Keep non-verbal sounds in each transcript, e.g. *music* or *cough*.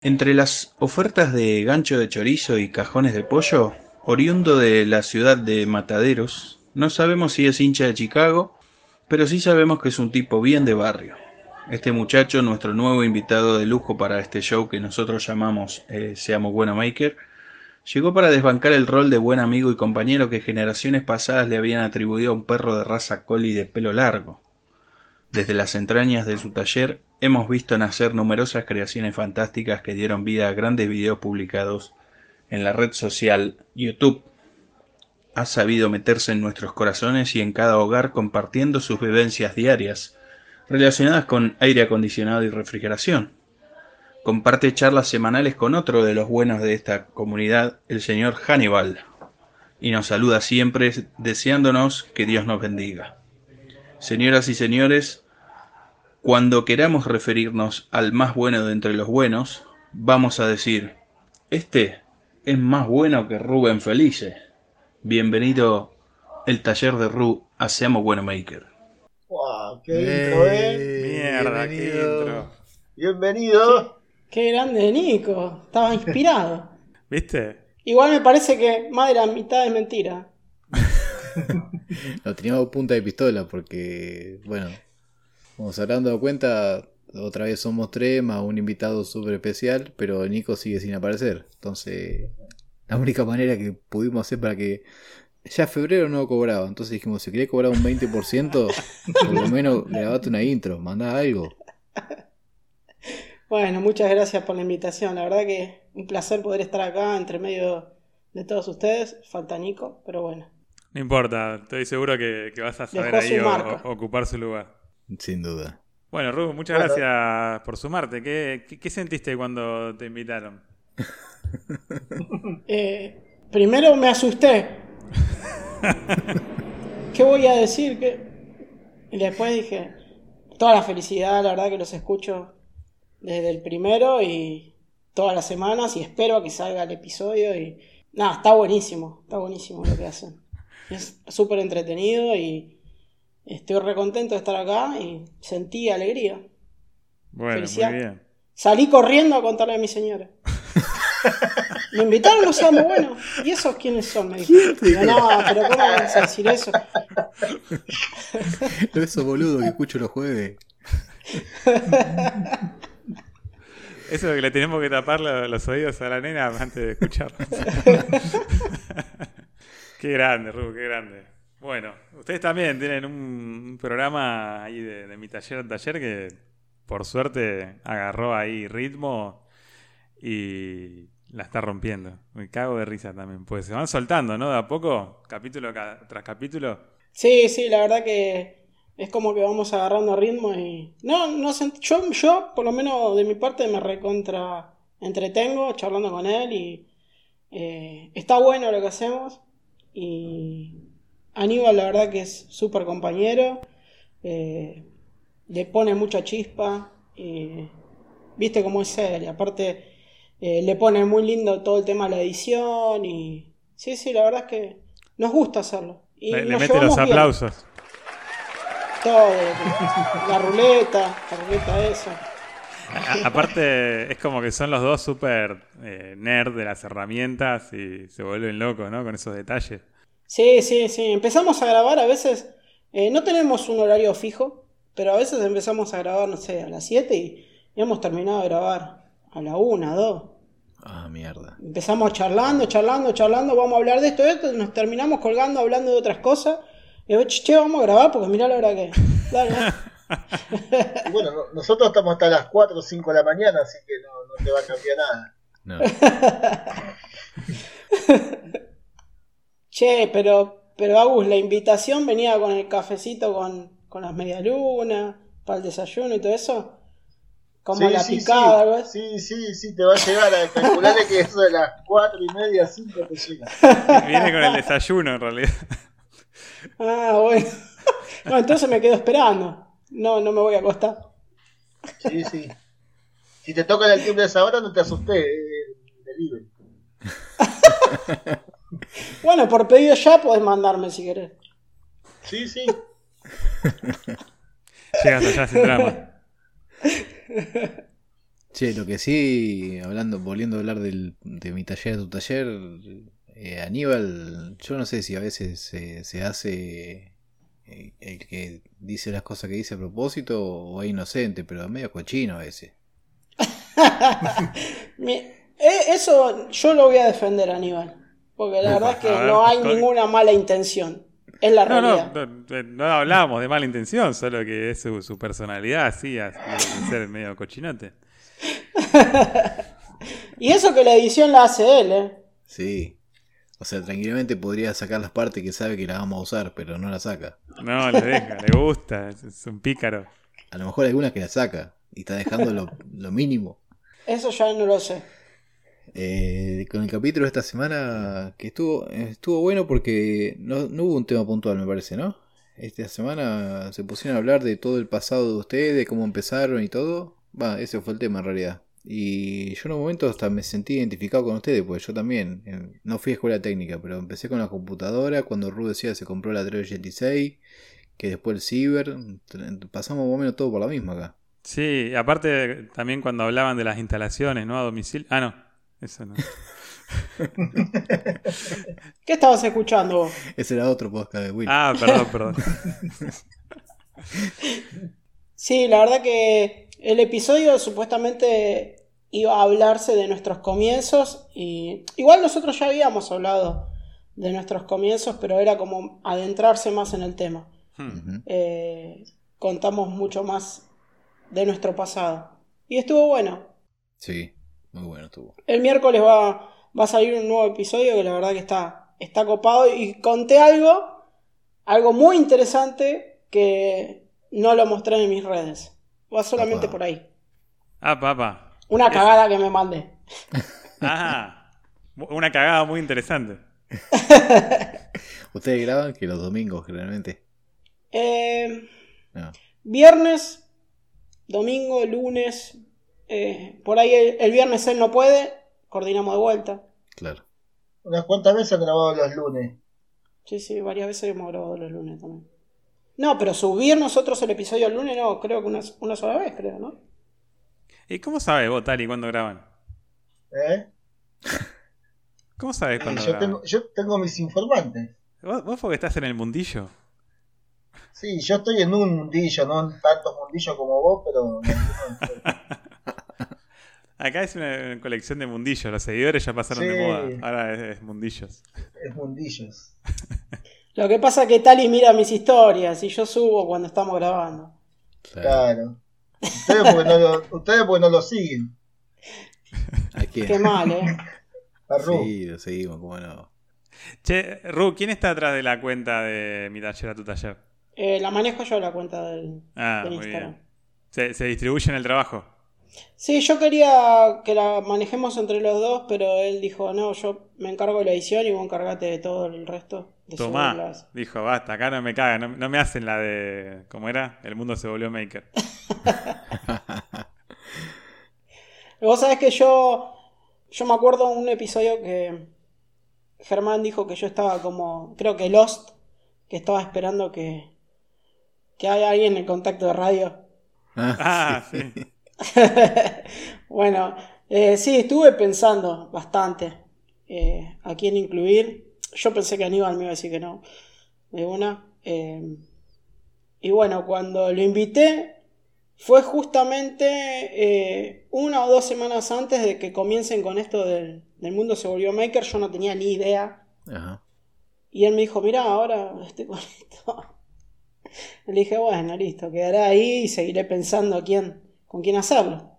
Entre las ofertas de gancho de chorizo y cajones de pollo, oriundo de la ciudad de Mataderos, no sabemos si es hincha de Chicago, pero sí sabemos que es un tipo bien de barrio. Este muchacho, nuestro nuevo invitado de lujo para este show que nosotros llamamos eh, Seamos Buena Maker, llegó para desbancar el rol de buen amigo y compañero que generaciones pasadas le habían atribuido a un perro de raza collie de pelo largo. Desde las entrañas de su taller hemos visto nacer numerosas creaciones fantásticas que dieron vida a grandes videos publicados en la red social YouTube. Ha sabido meterse en nuestros corazones y en cada hogar compartiendo sus vivencias diarias relacionadas con aire acondicionado y refrigeración. Comparte charlas semanales con otro de los buenos de esta comunidad, el señor Hannibal, y nos saluda siempre deseándonos que Dios nos bendiga. Señoras y señores, cuando queramos referirnos al más bueno de entre los buenos, vamos a decir, este es más bueno que Rubén Felice. Bienvenido el taller de Ru Hacemos Bueno Maker. ¡Wow! ¡Qué intro, eh! Mierda, qué intro. Bienvenido. Qué grande Nico, estaba inspirado. *laughs* ¿Viste? Igual me parece que más de la mitad es mentira. Lo teníamos punta de pistola porque, bueno, como se habrán dado cuenta, otra vez somos tres más un invitado súper especial, pero Nico sigue sin aparecer. Entonces, la única manera que pudimos hacer para que... Ya febrero no cobraba, entonces dijimos, si querés cobrar un 20%, por lo menos grabate una intro, mandá algo. Bueno, muchas gracias por la invitación. La verdad que un placer poder estar acá entre medio de todos ustedes. Falta Nico, pero bueno. No importa, estoy seguro que, que vas a saber Dejó ahí o- marca. o- ocupar su lugar. Sin duda. Bueno, Rubo, muchas Bueno. gracias por sumarte. ¿Qué, qué, qué sentiste cuando te invitaron? *laughs* Eh, primero me asusté. *laughs* ¿Qué voy a decir? ¿Qué? Y después dije, toda la felicidad, la verdad que los escucho desde el primero y todas las semanas y espero a que salga el episodio y nada, está buenísimo, está buenísimo lo que hacen. Es súper entretenido y estoy recontento de estar acá y sentí alegría. Bueno, Felicidad. muy bien. Salí corriendo a contarle a mi señora. *laughs* Me invitaron, no seamos buenos. ¿Y esos quiénes son? Me dijo. Digo, no, pero ¿cómo vas a decir eso? *laughs* Esos boludos que escucho los jueves. *laughs* Eso de que le tenemos que tapar lo- los oídos a la nena antes de escuchar. Qué grande, Rubo, qué grande. Bueno, ustedes también tienen un, programa ahí de, mi taller taller que por suerte agarró ahí ritmo y la está rompiendo. Me cago de risa también. Pues se van soltando, ¿no? De a poco, capítulo ca- tras capítulo. Sí, sí, la verdad que es como que vamos agarrando ritmo y. No, no yo, yo, por lo menos de mi parte, me recontra entretengo charlando con él y eh, está bueno lo que hacemos. Y Aníbal, la verdad que es súper compañero, eh, le pone mucha chispa, y viste cómo es él, y aparte eh, le pone muy lindo todo el tema de la edición y. Sí, sí, la verdad es que nos gusta hacerlo. Y Le, mete los bien. aplausos. Todo. La ruleta, la ruleta esa. A- aparte, es como que son los dos súper eh, nerd de las herramientas y se vuelven locos, ¿no? Con esos detalles. Sí, sí, sí. Empezamos a grabar a veces. eh, no tenemos un horario fijo, pero a veces empezamos a grabar, no sé, a las 7 y, y hemos terminado de grabar a la 1, 2. Ah, mierda. Empezamos charlando, charlando, charlando, vamos a hablar de esto, de esto, y nos terminamos colgando hablando de otras cosas. Y che, vamos a grabar porque mirá la hora que. Dale, dale. *laughs* Y *laughs* bueno, no- nosotros estamos hasta las 4 o 5 de la mañana, así que no, no te va a cambiar nada. No. *laughs* Che, pero, pero Agus, la invitación venía con el cafecito con, con las medialunas, para el desayuno y todo eso. Como Sí, la sí, picada, sí. así. Sí, sí, sí, te va a llegar a calcularle que eso de las 4 y media, 5 te llega. *laughs* Viene con el desayuno, en realidad. Ah, bueno. bueno, entonces me quedo esperando. No, no me voy a acostar. Sí, sí. Si te tocan el timbre de esa hora, no te asustes. eh, delivery. *laughs* Bueno, por pedido ya podés mandarme si querés. Sí, sí. Llegas allá sin drama. *laughs* Che, lo que sí, hablando, volviendo a hablar del, de mi taller, de tu taller, eh, Aníbal, yo no sé si a veces se hace eh, el que dice las cosas que dice a propósito o es inocente, pero es medio cochino a veces. *laughs* Eh, eso yo lo voy a defender, Aníbal. Porque la verdad es que no hay ninguna mala intención. Es la realidad. No, no, hablábamos de mala intención, solo que es su, personalidad así, así de ser medio cochinote. *laughs* y eso que la edición la hace él, ¿eh? Sí. O sea, tranquilamente podría sacar las partes que sabe que las vamos a usar, pero no las saca. No, le deja, le gusta, es un pícaro. A lo mejor hay algunas que las saca y está dejando *laughs* lo, mínimo. Eso ya no lo sé. Eh, con el capítulo de esta semana que estuvo estuvo bueno porque no, no, hubo un tema puntual, me parece, ¿no? Esta semana se pusieron a hablar de todo el pasado de ustedes, de cómo empezaron y todo. Va, ese fue el tema en realidad. Y yo en un momento hasta me sentí identificado con ustedes, porque yo también, no fui a escuela técnica, pero empecé con la computadora, cuando Ru decía se compró la 386, que después el Ciber, pasamos más o menos todo por la misma acá. Sí, aparte también cuando hablaban de las instalaciones, ¿no? A domicilio. Ah, no, eso no. *laughs* ¿Qué estabas escuchando vos? Ese era otro podcast de Will. Ah, perdón, perdón. *laughs* sí, la verdad que el episodio supuestamente iba a hablarse de nuestros comienzos y igual nosotros ya habíamos hablado de nuestros comienzos, pero era como adentrarse más en el tema. Hmm. Eh, contamos mucho más de nuestro pasado. Y estuvo bueno. Sí, muy bueno estuvo. El miércoles va, va a salir un nuevo episodio que la verdad que está, está copado y conté algo, algo muy interesante que no lo mostré en mis redes. Va solamente por ahí. Ah, papá. Una cagada que me mandé. *laughs* Ah, una cagada muy interesante. *laughs* ¿Ustedes graban que los domingos generalmente? Eh, Viernes, domingo, lunes. Eh, por ahí el, viernes él no puede, coordinamos de vuelta. Claro. Unas cuantas veces he grabado los lunes. Sí, sí, varias veces hemos grabado los lunes también. No, pero subir nosotros el episodio el lunes no, creo que una, una sola vez, creo, ¿no? ¿Y cómo sabes vos, Tali, cuándo graban? ¿Eh? *laughs* ¿Cómo sabes cuándo yo Tengo, yo tengo mis informantes. ¿Vos, ¿Vos porque estás en el mundillo? Sí, yo estoy en un mundillo, no en tantos mundillos como vos, pero... *laughs* Acá es una colección de mundillos, los seguidores ya pasaron de moda, ahora es, mundillos. Es mundillos. *laughs* Lo que pasa es que Tali mira mis historias y yo subo cuando estamos grabando. Claro. Ustedes porque no lo, ustedes porque no lo siguen. Qué mal, ¿eh? A Ru. Sí, lo seguimos, cómo no. Che, Ru, ¿quién está atrás de la cuenta de mi taller a tu taller? Eh, la manejo yo la cuenta del, ah, muy Bien. ¿Se, ¿Se distribuye en el trabajo? Sí, yo quería que la manejemos entre los dos, pero él dijo, no, yo me encargo de la edición y vos encargate de todo el resto. Tomá, dijo, basta, acá no me cagan, no, me hacen la de, ¿cómo era? El mundo se volvió maker. *laughs* vos sabés que yo, yo me acuerdo un episodio que Germán dijo que yo estaba como, creo que Lost, que estaba esperando que, que haya alguien en el contacto de radio. Ah, ah sí. *laughs* bueno, eh, sí, estuve pensando bastante eh, a quién incluir. Yo pensé que Aníbal me iba a decir que no, de una. Eh, y bueno, cuando lo invité, fue justamente una o dos semanas antes de que comiencen con esto del, mundo se volvió maker. Yo no tenía ni idea. Y él me dijo, mira, ahora estoy con esto. *laughs* Le dije, bueno, listo, quedará ahí y seguiré pensando quién, con quién hacerlo.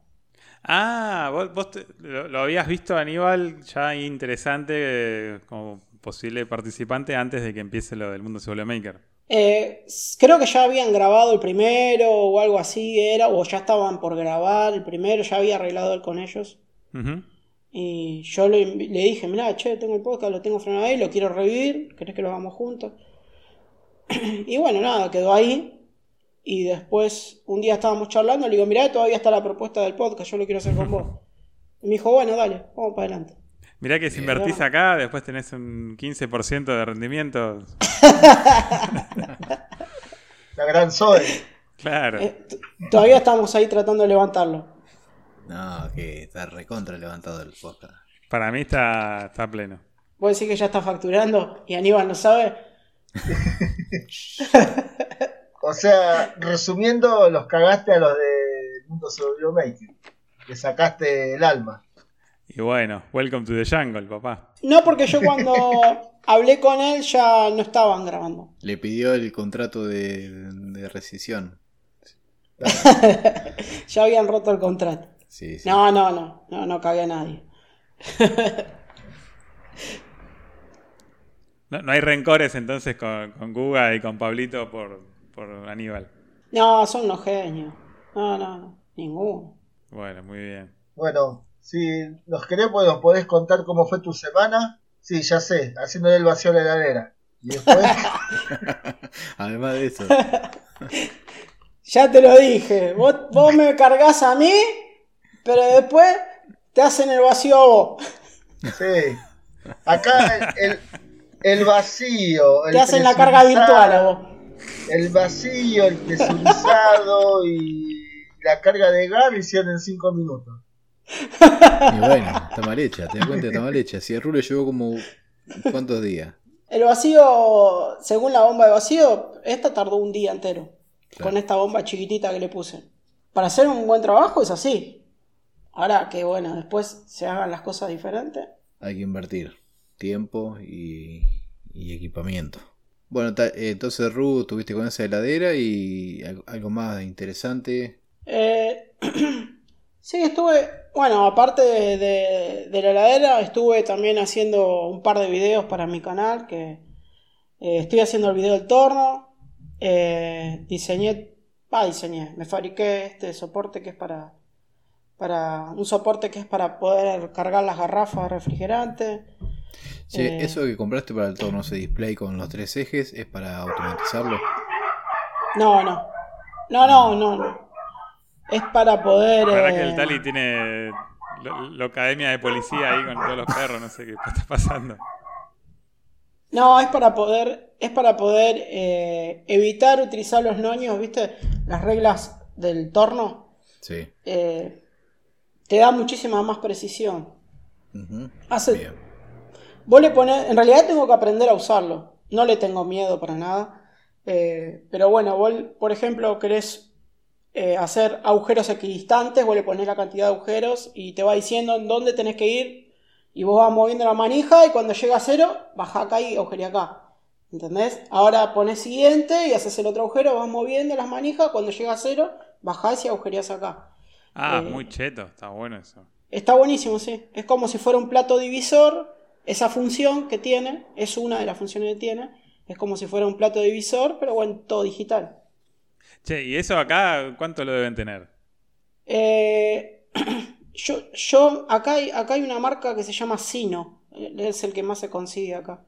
Ah, vos, lo, habías visto Aníbal ya interesante eh, como posible participante antes de que empiece lo del mundo se maker. Eh, creo que ya habían grabado el primero o algo así era, o ya estaban por grabar el primero, ya había arreglado él con ellos. Y yo le, dije, mira, che, tengo el podcast, lo tengo frenado ahí, lo quiero revivir, ¿querés que lo hagamos juntos? *clears throat* y bueno, nada, quedó ahí. Y después, un día estábamos charlando, le digo, mirá, todavía está la propuesta del podcast, yo lo quiero hacer con vos. *laughs* Y me dijo, bueno, dale, vamos para adelante. Mirá que si invertís acá, después tenés un 15% de rendimiento. *laughs* la gran Zoe. Claro. Eh, todavía estamos ahí tratando de levantarlo. No, que está recontra levantado el podcast. Para mí está, está pleno. ¿Vos decís que ya está facturando y Aníbal no sabe? *laughs* o sea, resumiendo, los cagaste a los de Mundo Sobre Making. Le sacaste el alma. Y bueno, welcome to the jungle, papá. No, porque yo cuando *laughs* hablé con él ya no estaban grabando. Le pidió el contrato de, de rescisión. *laughs* ya habían roto el contrato. Sí, No, no, no, no, no cabía nadie. no, hay rencores entonces con, con Guga y con Pablito por, por Aníbal. No, son unos genios. No, no, no, ninguno. Bueno, muy bien. Bueno, si nos querés, pues, nos podés contar cómo fue tu semana. Sí, ya sé, haciendo el vacío a la heladera. Y después. *laughs* Además de eso. *laughs* ya te lo dije. Vos, vos me cargas a mí, pero después te hacen el vacío a vos. Sí. Acá el, el, vacío. te hacen la carga virtual a vos. El vacío, el presurizado y la carga de gas hicieron en 5 minutos. Y bueno, está mal hecha, te das cuenta, está mal hecha. Si el rulo llevó como. ¿Cuántos días? El vacío, según la bomba de vacío, esta tardó un día entero. Con esta bomba chiquitita que le puse. Para hacer un buen trabajo es así. Ahora que bueno, después se hagan las cosas diferentes. Hay que invertir tiempo y, equipamiento. Bueno, eh, entonces Ru, tuviste con esa heladera y algo más interesante. Eh, *clears throat* sí, estuve, bueno, aparte de, la heladera, estuve también haciendo un par de videos para mi canal, que eh, estoy haciendo el video del torno, eh, diseñé, ah, diseñé, me fabriqué este soporte que es para, para, un soporte que es para poder cargar las garrafas refrigerantes. Sí, eso que compraste para el torno, ese display con los tres ejes, ¿es para automatizarlo? No, no, no, no, no, no es para poder. La verdad que el eh, Tali tiene la academia de policía ahí con todos los perros, no sé qué está pasando. No, es para poder, es para poder eh, evitar utilizar los noños, ¿viste? Las reglas del torno. Sí. Eh, te da muchísima más precisión. Hace. Vos le pones. En realidad tengo que aprender a usarlo. No le tengo miedo para nada. pero bueno, vos, por ejemplo, querés eh, hacer agujeros equidistantes, vos le pones la cantidad de agujeros y te va diciendo en dónde tenés que ir y vos vas moviendo la manija y cuando llega a cero, baja acá y agujería acá. ¿Entendés? Ahora pones siguiente y haces el otro agujero, vas moviendo las manijas, cuando llega a cero, bajás y agujerías acá. Ah, eh, muy cheto, está bueno eso. Está buenísimo, sí. Es como si fuera un plato divisor, esa función que tiene, es una de las funciones que tiene, es como si fuera un plato divisor, pero bueno, todo digital. Che, ¿y eso acá cuánto lo deben tener? Eh, *clears throat* yo, yo acá, hay, acá hay una marca que se llama Sino, es el que más se consigue acá.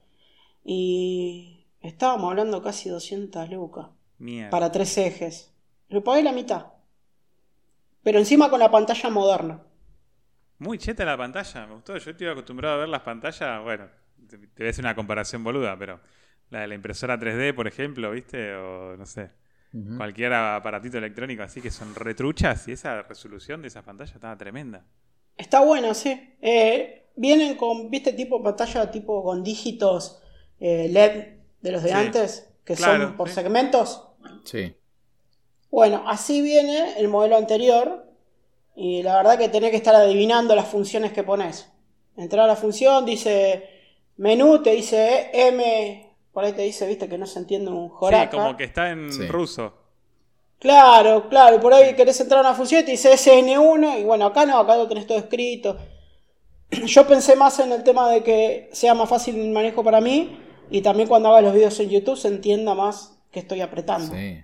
Y estábamos hablando casi 200 lucas. Para tres ejes. Lo pagué la mitad. Pero encima con la pantalla moderna. Muy cheta la pantalla, me gustó. Yo estoy acostumbrado a ver las pantallas, bueno, te, te ves una comparación boluda, pero la de la impresora 3D, por ejemplo, ¿viste? O no sé cualquier aparatito electrónico así que son retruchas y esa resolución de esa pantalla estaba tremenda. Está bueno, sí. Eh, vienen con, viste, tipo pantalla tipo con dígitos eh, LED de los de antes, que son por segmentos. Sí. Bueno, así viene el modelo anterior y la verdad que tenés que estar adivinando las funciones que pones. Entrar a la función, dice menú, te dice M por ahí te dice, viste, que no se entiende un joraca. Sí, como que está en ruso. Claro, claro, por ahí querés entrar a una función y te dice SN1 y bueno, acá no, acá lo tenés todo escrito. *clears throat* Yo pensé más en el tema de que sea más fácil el manejo para mí y también cuando haga los videos en YouTube se entienda más que estoy apretando. Sí,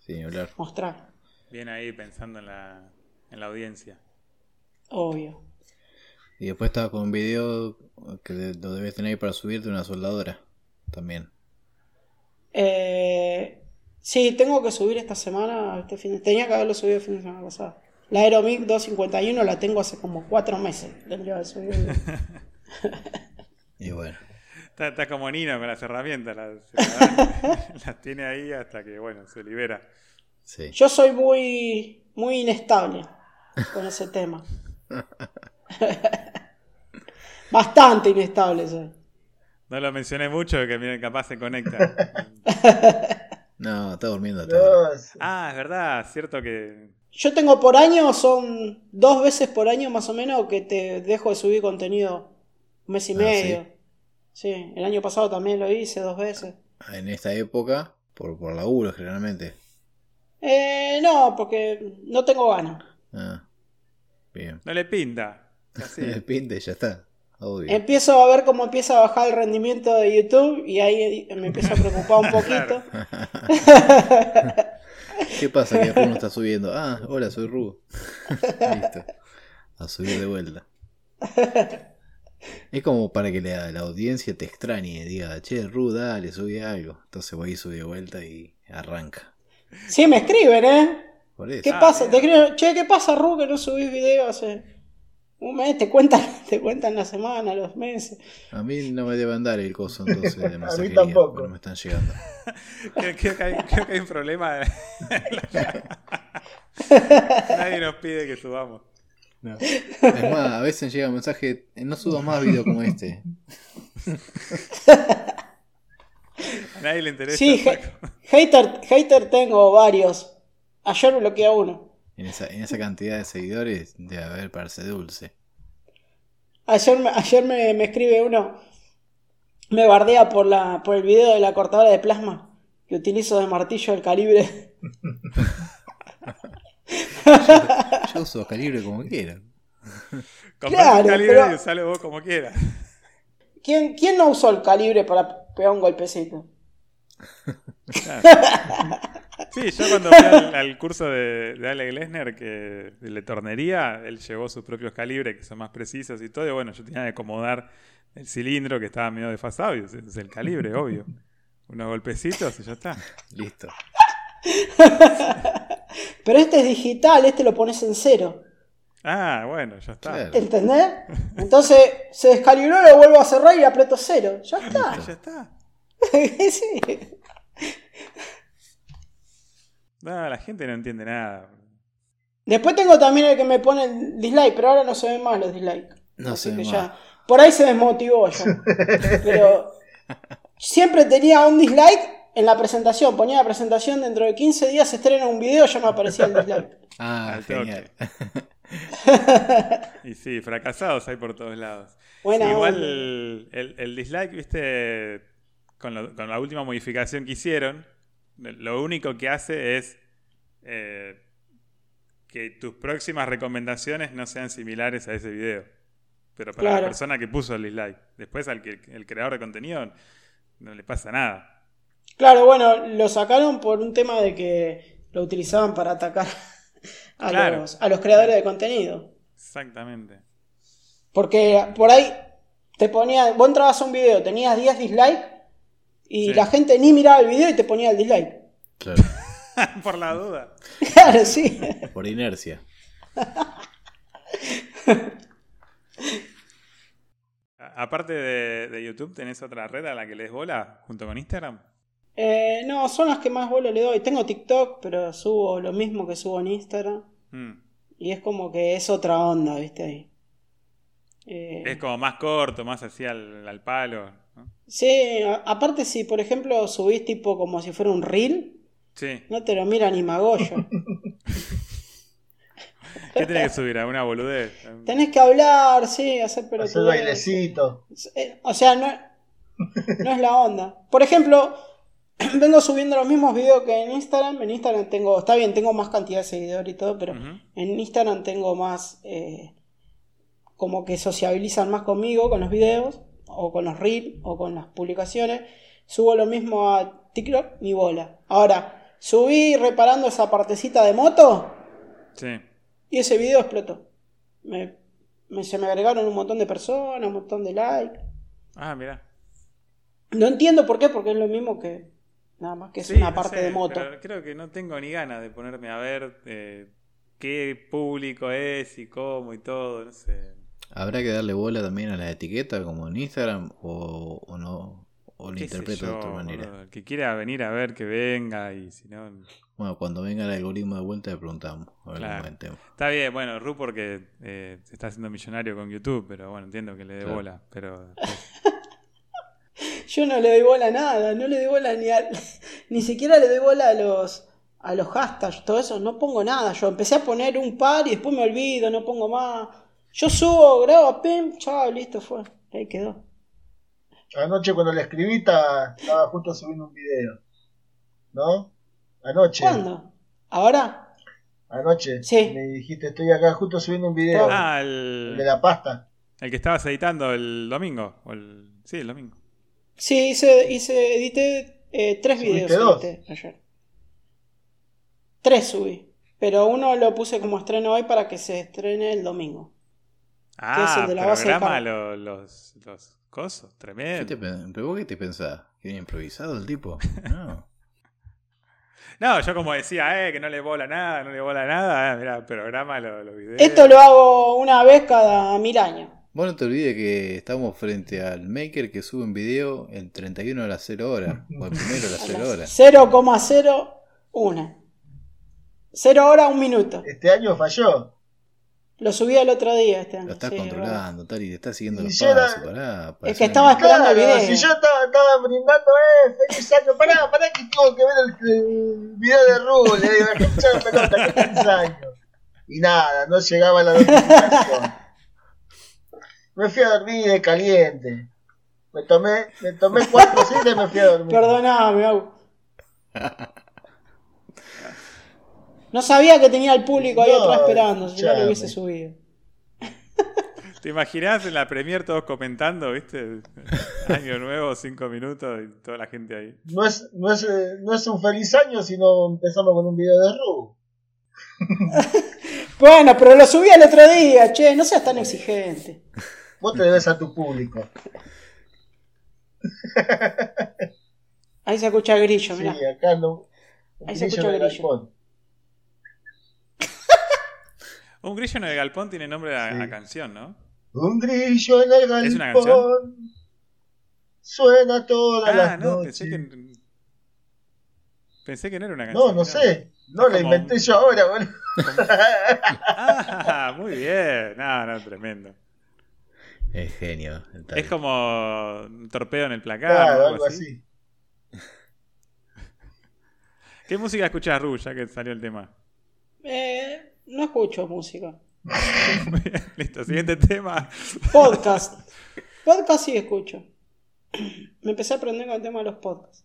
sí, hablar. Mostrar. Bien ahí pensando en la, en la audiencia. Obvio. Y después estaba con un video que lo debes tener ahí para subirte una soldadora también. Eh, sí, tengo que subir esta semana. Este fin, tenía que haberlo subido el fin de semana pasado. La Aeromic 251 la tengo hace como cuatro meses. Tendría que subir. y bueno. Está, como Nino con las herramientas. *laughs* Las, tiene ahí hasta que, bueno, se libera. Yo soy muy, muy inestable. con ese tema. *laughs* Bastante inestable soy. No lo mencioné mucho, que miren, capaz se conecta. *laughs* no, está durmiendo. ah, es verdad, cierto que... Yo tengo por año, son dos veces por año más o menos que te dejo de subir contenido. Un mes y ah, medio. ¿sí? el año pasado también lo hice dos veces. En esta época, por, por laburo generalmente. Eh, no, porque no tengo ganas. Ah, bien. No le pinta. *laughs* Así. le pinta y ya está. Empiezo a ver cómo empieza a bajar el rendimiento de YouTube y ahí me empiezo a preocupar un poquito. *laughs* ¿Qué pasa que Ru no está subiendo? Ah, hola, soy Ru. *laughs* Listo. A subir de vuelta. Es como para que la, la audiencia te extrañe y diga, che, Ru, dale, sube algo. Entonces voy y sube de vuelta y arranca. Sí, me escriben, ¿eh? ¿Qué pasa? Te che, ¿qué pasa, Ru, que no subís video hace un mes? Te cuentan, *laughs* te cuentan la semana, los meses. A mí no me deben dar el coso *laughs* entonces de mensajería. a mí tampoco. No me están llegando. *laughs* creo, que hay, creo, que hay, un problema. Nadie nos pide que subamos. No. Es más, a veces llega un mensaje, no subo más videos como este. A nadie le interesa. Sí, hater, hater tengo varios. Ayer bloqueé a uno. En esa, en esa cantidad de seguidores debe haber parece dulce. Ayer, ayer me, me, escribe uno, me bardea por, la, por el video de la cortadora de plasma que utilizo de martillo del calibre. *laughs* yo, uso calibre como quiera. claro, calibre y sale vos como quieras. ¿Quién, ¿Quién no usó el calibre para pegar un golpecito? *laughs* Sí, yo cuando fui al, curso de, de Ale Glesner, que de tornería, él llevó sus propios calibres que son más precisos y todo. Y bueno, yo tenía que acomodar el cilindro que estaba medio desfasado. Y es el calibre, *laughs* obvio. Unos golpecitos y ya está. Listo. Pero este es digital, este lo pones en cero. Ah, bueno, ya está. ¿Entendés? *laughs* Entonces se descalibró, lo vuelvo a cerrar y aprieto cero. Ya está. Ya está. *laughs* sí. No, la gente no entiende nada. Después tengo también el que me pone el dislike, pero ahora no se ven más los dislikes. No sé. Ya, por ahí se desmotivó ya. *laughs* pero siempre tenía un dislike en la presentación. Ponía la presentación, dentro de 15 días se estrena un video, ya me aparecía el dislike. *laughs* Ah, genial. *laughs* y sí, fracasados hay por todos lados. igual el, el, dislike, viste, con, con la última modificación que hicieron, lo único que hace es eh, que tus próximas recomendaciones no sean similares a ese video. Pero para la persona que puso el dislike. Después al que el creador de contenido no le pasa nada. Claro, bueno, lo sacaron por un tema de que lo utilizaban para atacar *laughs* a, los, a los creadores de contenido. Exactamente. Porque por ahí te ponía, vos entrabas a un video, tenías 10 dislikes y la gente ni miraba el video y te ponía el dislike. Claro. *laughs* Por la duda. *laughs* Claro, sí. Por inercia. Aparte de, YouTube, ¿tenés otra red a la que les bola junto con Instagram? Eh, no, son las que más bola le doy. Tengo TikTok, pero subo lo mismo que subo en Instagram. Mm. Y es como que es otra onda, ¿viste? Ahí. Eh, es como más corto, más así al, al palo. Sí, aparte si por ejemplo subís tipo como si fuera un reel, no te lo mira ni Magoyo. *laughs* ¿Qué tenés que subir? ¿Alguna boludez? Tenés que hablar, sí, hacer pero Hacer bailecito. Eh, o sea, no, no es la onda. Por ejemplo, *clears throat* vengo subiendo los mismos videos que en Instagram. En Instagram tengo, está bien, tengo más cantidad de seguidores y todo, pero en Instagram tengo más, eh, como que sociabilizan más conmigo con los videos o con los reels o con las publicaciones. Subo lo mismo a TikTok, mi bola. Ahora, subí reparando esa partecita de moto. Sí. Y ese video explotó. Me, se me agregaron un montón de personas, un montón de likes. Ah, mira. No entiendo por qué, porque es lo mismo que nada más que es una parte de moto. creo que no tengo ni ganas de ponerme a ver eh, qué público es y cómo y todo, no sé. ¿Habrá que darle bola también a la etiqueta como en Instagram o, no? o lo interpreto de otra manera. El que quiera venir a ver, que venga y si no... Bueno, cuando venga el algoritmo de vuelta le preguntamos. Está bien, bueno, Ru porque eh, se está haciendo millonario con YouTube, pero bueno, entiendo que le dé bola, pero... *laughs* Yo no le doy bola a nada, no le doy bola ni a, *laughs* ni siquiera le doy bola a los a los hashtags, todo eso, no pongo nada. Yo empecé a poner un par y después me olvido, no pongo más. Yo subo, grabo, pim, chao, listo, fue. Ahí quedó. Anoche cuando le escribí estaba justo subiendo un video. ¿No? Anoche. ¿Cuándo? ¿Ahora? Anoche. Sí. Me dijiste, estoy acá justo subiendo un video. Ah, el... de la pasta. El que estabas editando el domingo. O el... Sí, el domingo. Sí, hice, hice edité eh, tres videos dos? ayer. Tres subí. Pero uno lo puse como estreno hoy para que se estrene el domingo. Ah, que es el de la base de los, los cosos, tremendo. ¿Qué te, ¿Pero vos qué te pensás? ¿Que improvisado el tipo? *laughs* No. no, yo como decía, eh, que no le bola nada, no le bola nada, eh, mira, programa los videos. Esto lo hago una vez cada mil años. Vos no te olvides que estamos frente al maker que sube un video en 31 a las 0 horas, o el primero a las 0 horas. 0,01. 0 horas, un minuto. Este año falló. Lo subí el otro día este año. Lo estás controlando, Tari, te estás siguiendo los pasos. Pará, es que estaba esperando el video. Si yo estaba, estaba brindando, eh, feliz año. Pará, pará que tengo que ver el, video de Rubio. Le digo, escuchar pelota, que feliz año. Y nada, no llegaba la notificación. Me fui a dormir de caliente. Me tomé, me tomé cuatro citas y me fui a dormir. Perdóname, Agu. *laughs* No sabía que tenía el público ahí atrás esperando, si no lo hubiese subido. *laughs* ¿Te imaginas en la premier todos comentando, viste? Año nuevo, cinco minutos y toda la gente ahí. No es, no es, eh, no es un feliz año, sino empezamos con un video de Ru. *laughs* bueno, pero lo subí el otro día, che, no seas tan exigente. Vos te debes a tu público. Ahí se escucha grillo, mirá. Sí, acá no. Ahí se escucha grillo. Un grillo en el galpón tiene nombre de la, canción, ¿no? Un grillo en el galpón. ¿Es una canción? Suena toda ah, la no, Pensé que, pensé que no era una canción. No, no, sé. No, la inventé yo ahora, boludo. ah, muy bien. No, no, tremendo. Es genio. Es como un torpedo en el placar. Claro, algo así. ¿Qué música escuchas, Ru, ya que salió el tema? Eh, no escucho música. *laughs* Listo, siguiente tema. Podcast. Podcast sí escucho. Me empecé a aprender con el tema de los podcasts.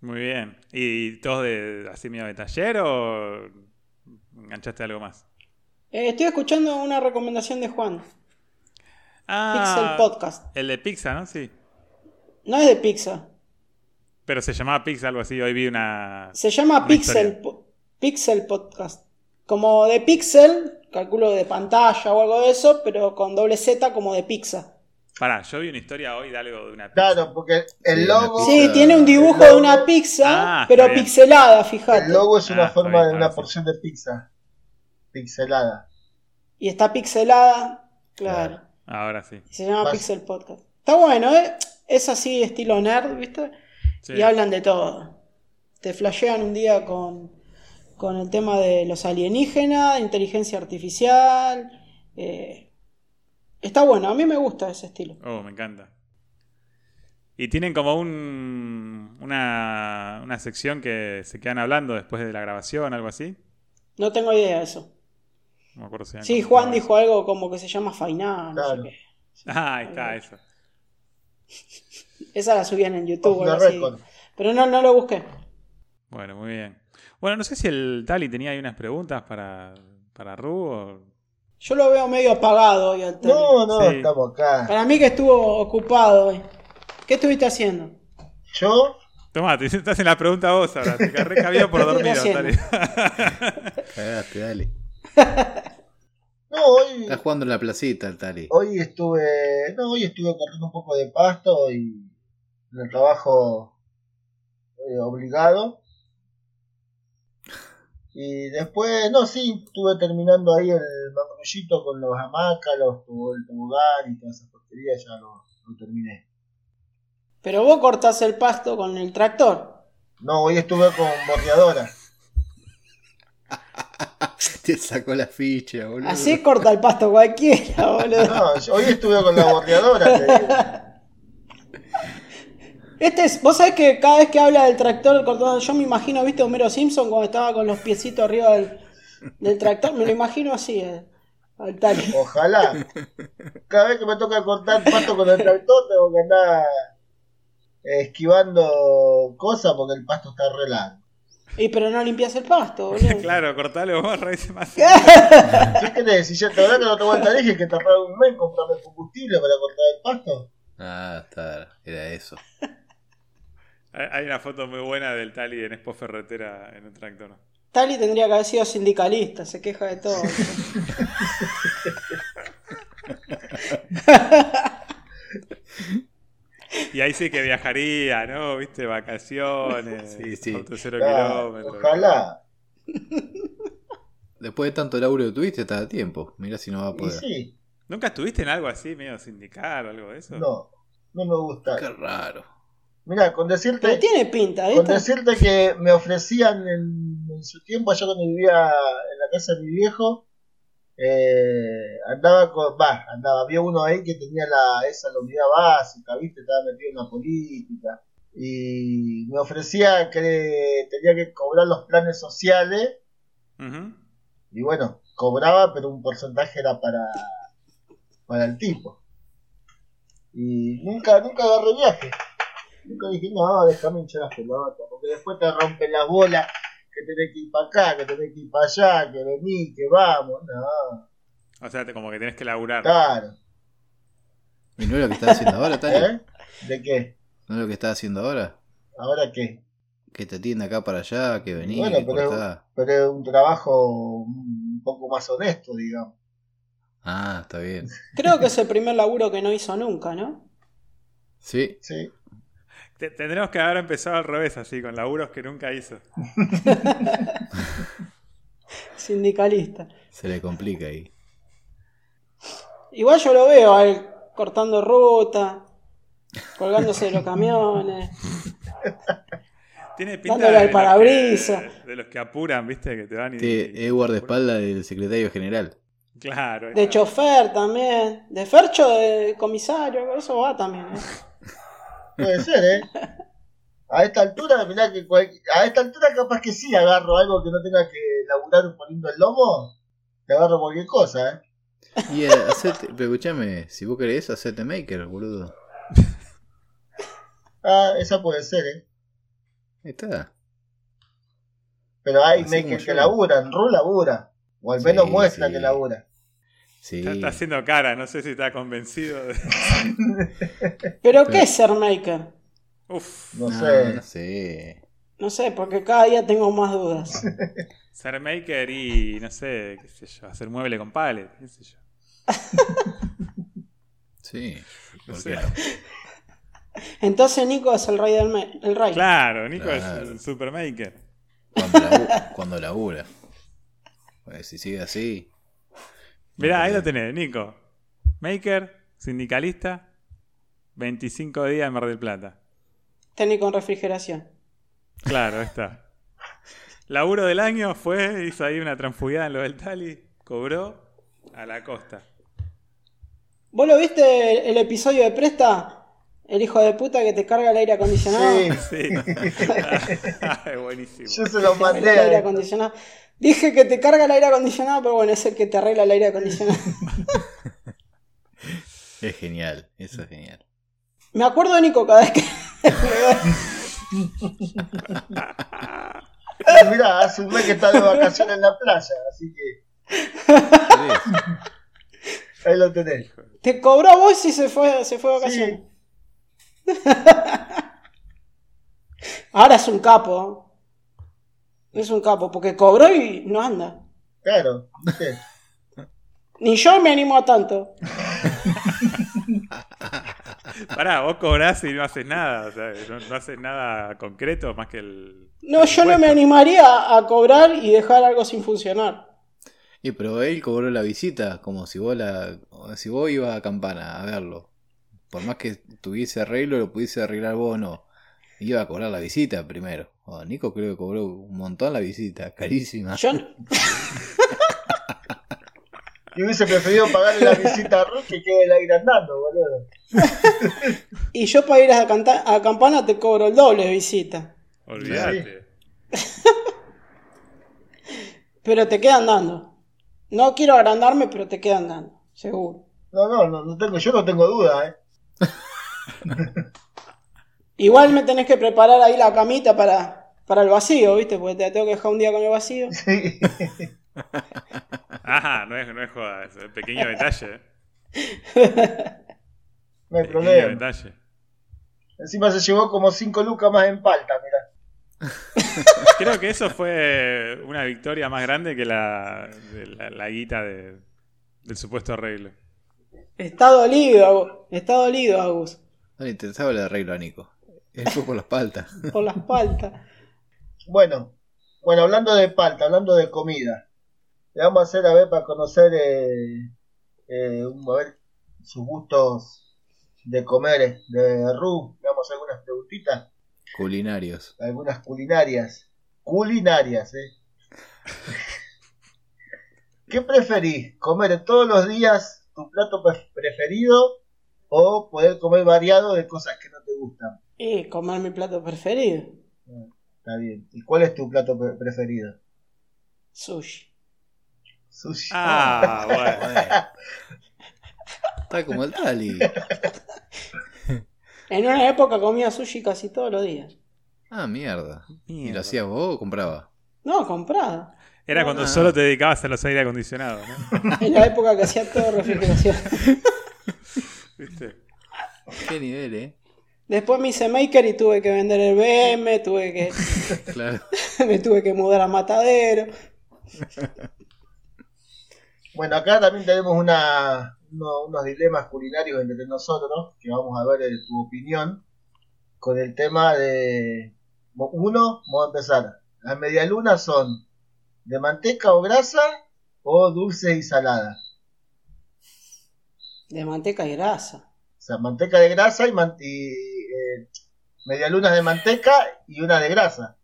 Muy bien. ¿Y todos de así medio de taller o enganchaste algo más? Eh, estoy escuchando una recomendación de Juan. Ah, Pixel Podcast. El de Pizza, ¿no? Sí. No es de Pizza. Pero se llamaba Pizza, algo así. Hoy vi una. Se llama Pixel, Pixel Podcast. Como de Pixel, calculo de pantalla o algo de eso, pero con doble Z como de pizza. Pará, yo vi una historia hoy de algo de una pizza. Claro, porque el logo. Sí, tiene un dibujo de una pizza, ah, pero pixelada, fíjate. El logo es una ah, forma de una porción de pizza. Pixelada. Y está pixelada, claro. Ahora sí. se llama Pixel Podcast. Está bueno, ¿eh? Es así, estilo nerd, ¿viste? Y hablan de todo. Te flashean un día con, con el tema de los alienígenas, inteligencia artificial. Eh, está bueno, a mí me gusta ese estilo. Oh, me encanta. Y tienen como un, una, una sección que se quedan hablando después de la grabación, algo así. No tengo idea de eso. No me acuerdo si Sí, Juan dijo algo como que se llama Fainá. No sé qué. *laughs* ah, ahí está, eso. Esa la subían en YouTube. así. Pero no, no lo busqué. Bueno, muy bien. Bueno, no sé si el Tali tenía ahí unas preguntas para, para Ru Yo lo veo medio apagado hoy al Tali. No, no, estamos acá. Para mí que estuvo ocupado hoy. ¿Qué estuviste haciendo? ¿Yo? Tomá, te estás en la pregunta vos ahora. Te carré por *laughs* dormir, Tali. Cagaste, dale. *laughs* No, hoy. Estás jugando en la placita el Tali. Hoy estuve. No, hoy estuve corriendo un poco de pasto y. En el trabajo eh, obligado. Y después, no, sí, estuve terminando ahí el mangrullito con los hamacas, los, el tobogán y todas esas porquerías, ya lo, terminé. Pero vos cortás el pasto con el tractor. No, hoy estuve con bordeadora. *laughs* Te sacó la ficha, boludo. Así corta el pasto cualquiera, boludo. No, hoy estuve con la bordeadora. *laughs* Este es, vos sabés que cada vez que habla del tractor cortando, yo me imagino, viste, Homero Simpson cuando estaba con los piecitos arriba del, del tractor, me lo imagino así, eh, al tal. Ojalá. Cada vez que me toca cortar pasto con el tractor, tengo que andar esquivando cosas porque el pasto está re largo. Y pero no limpias el pasto, boludo. *laughs* claro, cortalo vos, más. *laughs* ¿Qué querés? Si ya te verdad que no te vuelta dije que tardaba un mes comprarme combustible para cortar el pasto. Ah, está, era eso. Hay una foto muy buena del Tali en Expo Ferretera en un tractor. Tali tendría que haber sido sindicalista, se queja de todo. Y ahí sí que viajaría, ¿no? ¿Viste? Vacaciones, Sí, sí. auto cero Claro, kilómetros. ojalá. Después de tanto laburo que tuviste, está a tiempo. Mirá si no va a Y poder. sí, ¿Nunca estuviste en algo así, medio sindical o algo de eso? no, no me gusta. Qué raro. Mira, con Pero decirte, tiene pinta, con decirte que me ofrecían en, en su tiempo, allá cuando vivía en la casa de mi viejo, eh, andaba con, va, andaba, había uno ahí que tenía la, esa la unidad básica, viste, estaba metido en la política, y me ofrecía que tenía que cobrar los planes sociales, y bueno, cobraba, pero un porcentaje era para, para el tipo. Y nunca, nunca agarré viaje. Nunca dije, no, déjame hinchar las pelotas, porque después te rompen las bolas, que tenés que ir para acá, que tenés que ir para allá, que vení, que vamos, no, O sea, te- como que tenés que laburar. claro, ¿Y no es lo que estás haciendo ahora, Tali? ¿eh? ¿De qué? ¿No es lo que estás haciendo ahora? ¿Ahora qué? Que te atienda acá para allá, que venís, Bueno, que pero- cortás. Pero es un trabajo un poco más honesto, digamos. Ah, está bien. Creo que es el primer laburo que no hizo nunca, ¿no? Sí, Sí, tendremos que haber empezado al revés, así, con laburos que nunca hizo. *laughs* Sindicalista. se le complica ahí. Igual yo lo veo a él cortando ruta, colgándose de los camiones. Tiene pinta Dándole al de los que- parabrisas. De los que apuran, ¿viste? Que te van y. Este es guardaespaldas del secretario general. Claro. De chofer también. De Fercho, de comisario, eso va también. ¿eh? Puede ser, ¿eh? A esta altura, mirá que cual- a esta altura capaz que sí agarro algo que no tenga que laburar poniendo el lomo, te agarro cualquier cosa, ¿eh? Y eh, hacete, pero escuchame, si vos querés, hacete maker, boludo. Ah, esa puede ser, ¿eh? Ahí está. Pero hay Así makers que laburan, Ru labura. O al menos Sí, muestra sí. que labura. Sí. Está, está haciendo cara, no sé si está convencido. De... *laughs* Pero ¿qué es ser maker? Uf, No, No, sé. no sé. No sé, porque cada día tengo más dudas. *laughs* ser maker y, no sé, qué sé yo, hacer mueble con palet, qué sé yo. *laughs* Sí. No ¿por sé. qué no? Entonces Nico es el rey del el rey. Claro, Nico Claro. es un super maker. Cuando, labu- cuando labura. Pues si sigue así. Mirá, ahí lo tenés, Nico. Maker, sindicalista, 25 días en Mar del Plata. Técnico en refrigeración. Claro, ahí está. Laburo del año fue, hizo ahí una transfugada en lo del Tali, cobró a la costa. ¿Vos lo viste el, el episodio de Presta? El hijo de puta que te carga el aire acondicionado. Sí, *laughs* Sí. Ay, buenísimo. yo se lo El mandé aire a acondicionado. Dije que te carga el aire acondicionado, pero bueno, es el que te arregla el aire acondicionado. *laughs* Es genial. Eso es genial. Me acuerdo de Nico cada vez que. *laughs* Mirá, hace un mes que está de vacaciones en la playa, así que ahí lo tenés. Te cobró a vos y se fue, se fue de vacaciones. *laughs* Ahora es un capo. Es un capo, porque cobró y no anda. Claro. Ni yo me animo a tanto. *laughs* Pará, vos cobrás y no haces nada, o sea, no, no haces nada concreto más que el... No, yo no me animaría a cobrar y dejar algo sin funcionar. Y pero él cobró la visita como si vos la si vos ibas a Campana a verlo. por más que tuviese arreglo, lo pudiese arreglar vos o no. Iba a cobrar la visita primero. Oh, Nico creo que cobró un montón la visita, *laughs* carísima. Yo, Y hubiese preferido pagarle la visita a Ruth que quede el aire andando, boludo. y yo para ir a, canta- a Campana te cobro el doble de visita. Olvídate. Pero te quedan dando. No quiero agrandarme, pero te quedan dando. Seguro. No, no, no, no tengo, yo no tengo duda, eh. *laughs* Igual me tenés que preparar ahí la camita para, para el vacío, ¿viste? Porque te tengo que dejar un día con el vacío. Sí. Ajá, *laughs* no es, no es joda, es un pequeño detalle. ¿eh? *laughs* No hay Pequeño problema. detalle. Encima se llevó como 5 lucas más en palta, mirá. *laughs* Creo que eso fue una victoria más grande que la, de la, la guita de- del supuesto arreglo. Está dolido, Agus. Está dolido, Agus. No le interesaba el arreglo a Nico. Fue por la espalda. *laughs* Por la espalda. Bueno, bueno, hablando de palta, hablando de comida, le vamos a hacer a ver para conocer eh, eh, un- a ver sus gustos de comer de Ru. Le vamos a hacer algunas preguntitas, Culinarios. algunas culinarias. Culinarias, ¿eh? *laughs* ¿Qué preferís? ¿Comer todos los días tu plato pre- preferido o poder comer variado de cosas que no te gustan? Y comer mi plato preferido. Está bien. ¿Y cuál es tu plato pre- preferido? Sushi. Sushi. Ah, *laughs* bueno. *laughs* Está como el Tali. *laughs* En una época comía sushi casi todos los días. Ah, mierda. ¿Y lo hacías vos o compraba? No, comprada. Era cuando Ah. solo te dedicabas a los aire acondicionados, ¿no? En la época que hacía todo refrigeración. ¿Viste? Qué nivel, eh. Después me hice maker y tuve que vender el BM, *laughs* tuve que, Claro. *laughs* me tuve que mudar a Matadero. Bueno, acá también tenemos una, uno- unos dilemas culinarios entre nosotros, que vamos a ver eh, tu opinión, con el tema de... Uno, vamos a empezar. Las medialunas son de manteca o grasa o dulces y saladas. De manteca y grasa. O sea, manteca de grasa y, man- y, medialunas de manteca y una de grasa.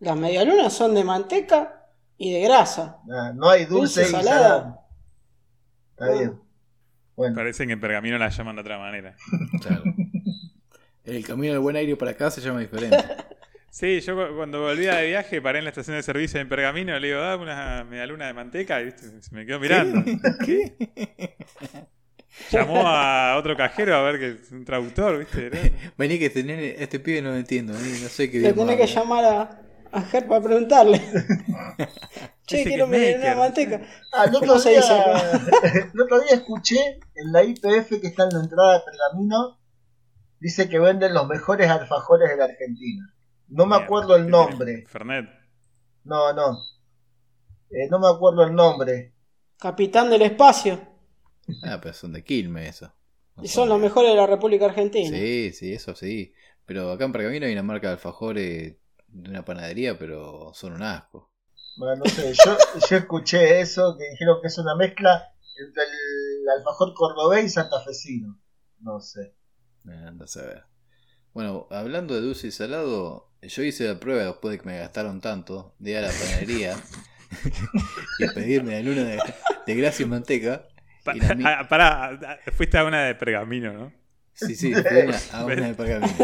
Las medialunas son de manteca y de grasa. Ah, No hay dulce, Dulce, y salada. salada. Está Ah. bien. Bueno, Parece que en pergamino la llaman de otra manera. *laughs* Claro. El camino del buen aire para acá se llama diferente. *laughs* Sí, yo cu- cuando volvía de viaje paré en la estación de servicio en Pergamino, le digo, dame una medialuna de manteca y ¿viste? se me quedó mirando. ¿Qué? *laughs* *laughs* Llamó a otro cajero a ver que es un traductor, ¿viste? ¿no? *laughs* Vení que tener este pibe no lo entiendo, no sé qué Le tenés que llamar a, a Ger para preguntarle. *laughs* che, Dice quiero de maker. manteca. Ah, el otro, ¿Cómo se día, el otro día escuché en la IPF que está en la entrada de Pergamino, dice que venden los mejores alfajores de la Argentina. No me acuerdo el ¿qué nombre. Fernet. No, no. Eh, no me acuerdo el nombre. Capitán del espacio. Ah, pero son de Quilmes eso. No Y son los mejores de la República Argentina. Sí, sí, eso sí. Pero acá en Pergamino hay una marca de alfajores de una panadería, pero son un asco. Bueno, no sé. Yo, yo escuché eso, que dijeron que es una mezcla entre el alfajor cordobés y santafesino. No sé. Eh, Anda a saber. Bueno, hablando de dulce y salado, yo hice la prueba después de que me gastaron tanto de ir a la panadería *laughs* y pedirme la luna de, de grasa y manteca. Pa- Y la mi- ah, pará, ah, fuiste a una de pergamino, ¿no? Sí, sí, fui a *laughs* una, a una de pergamino.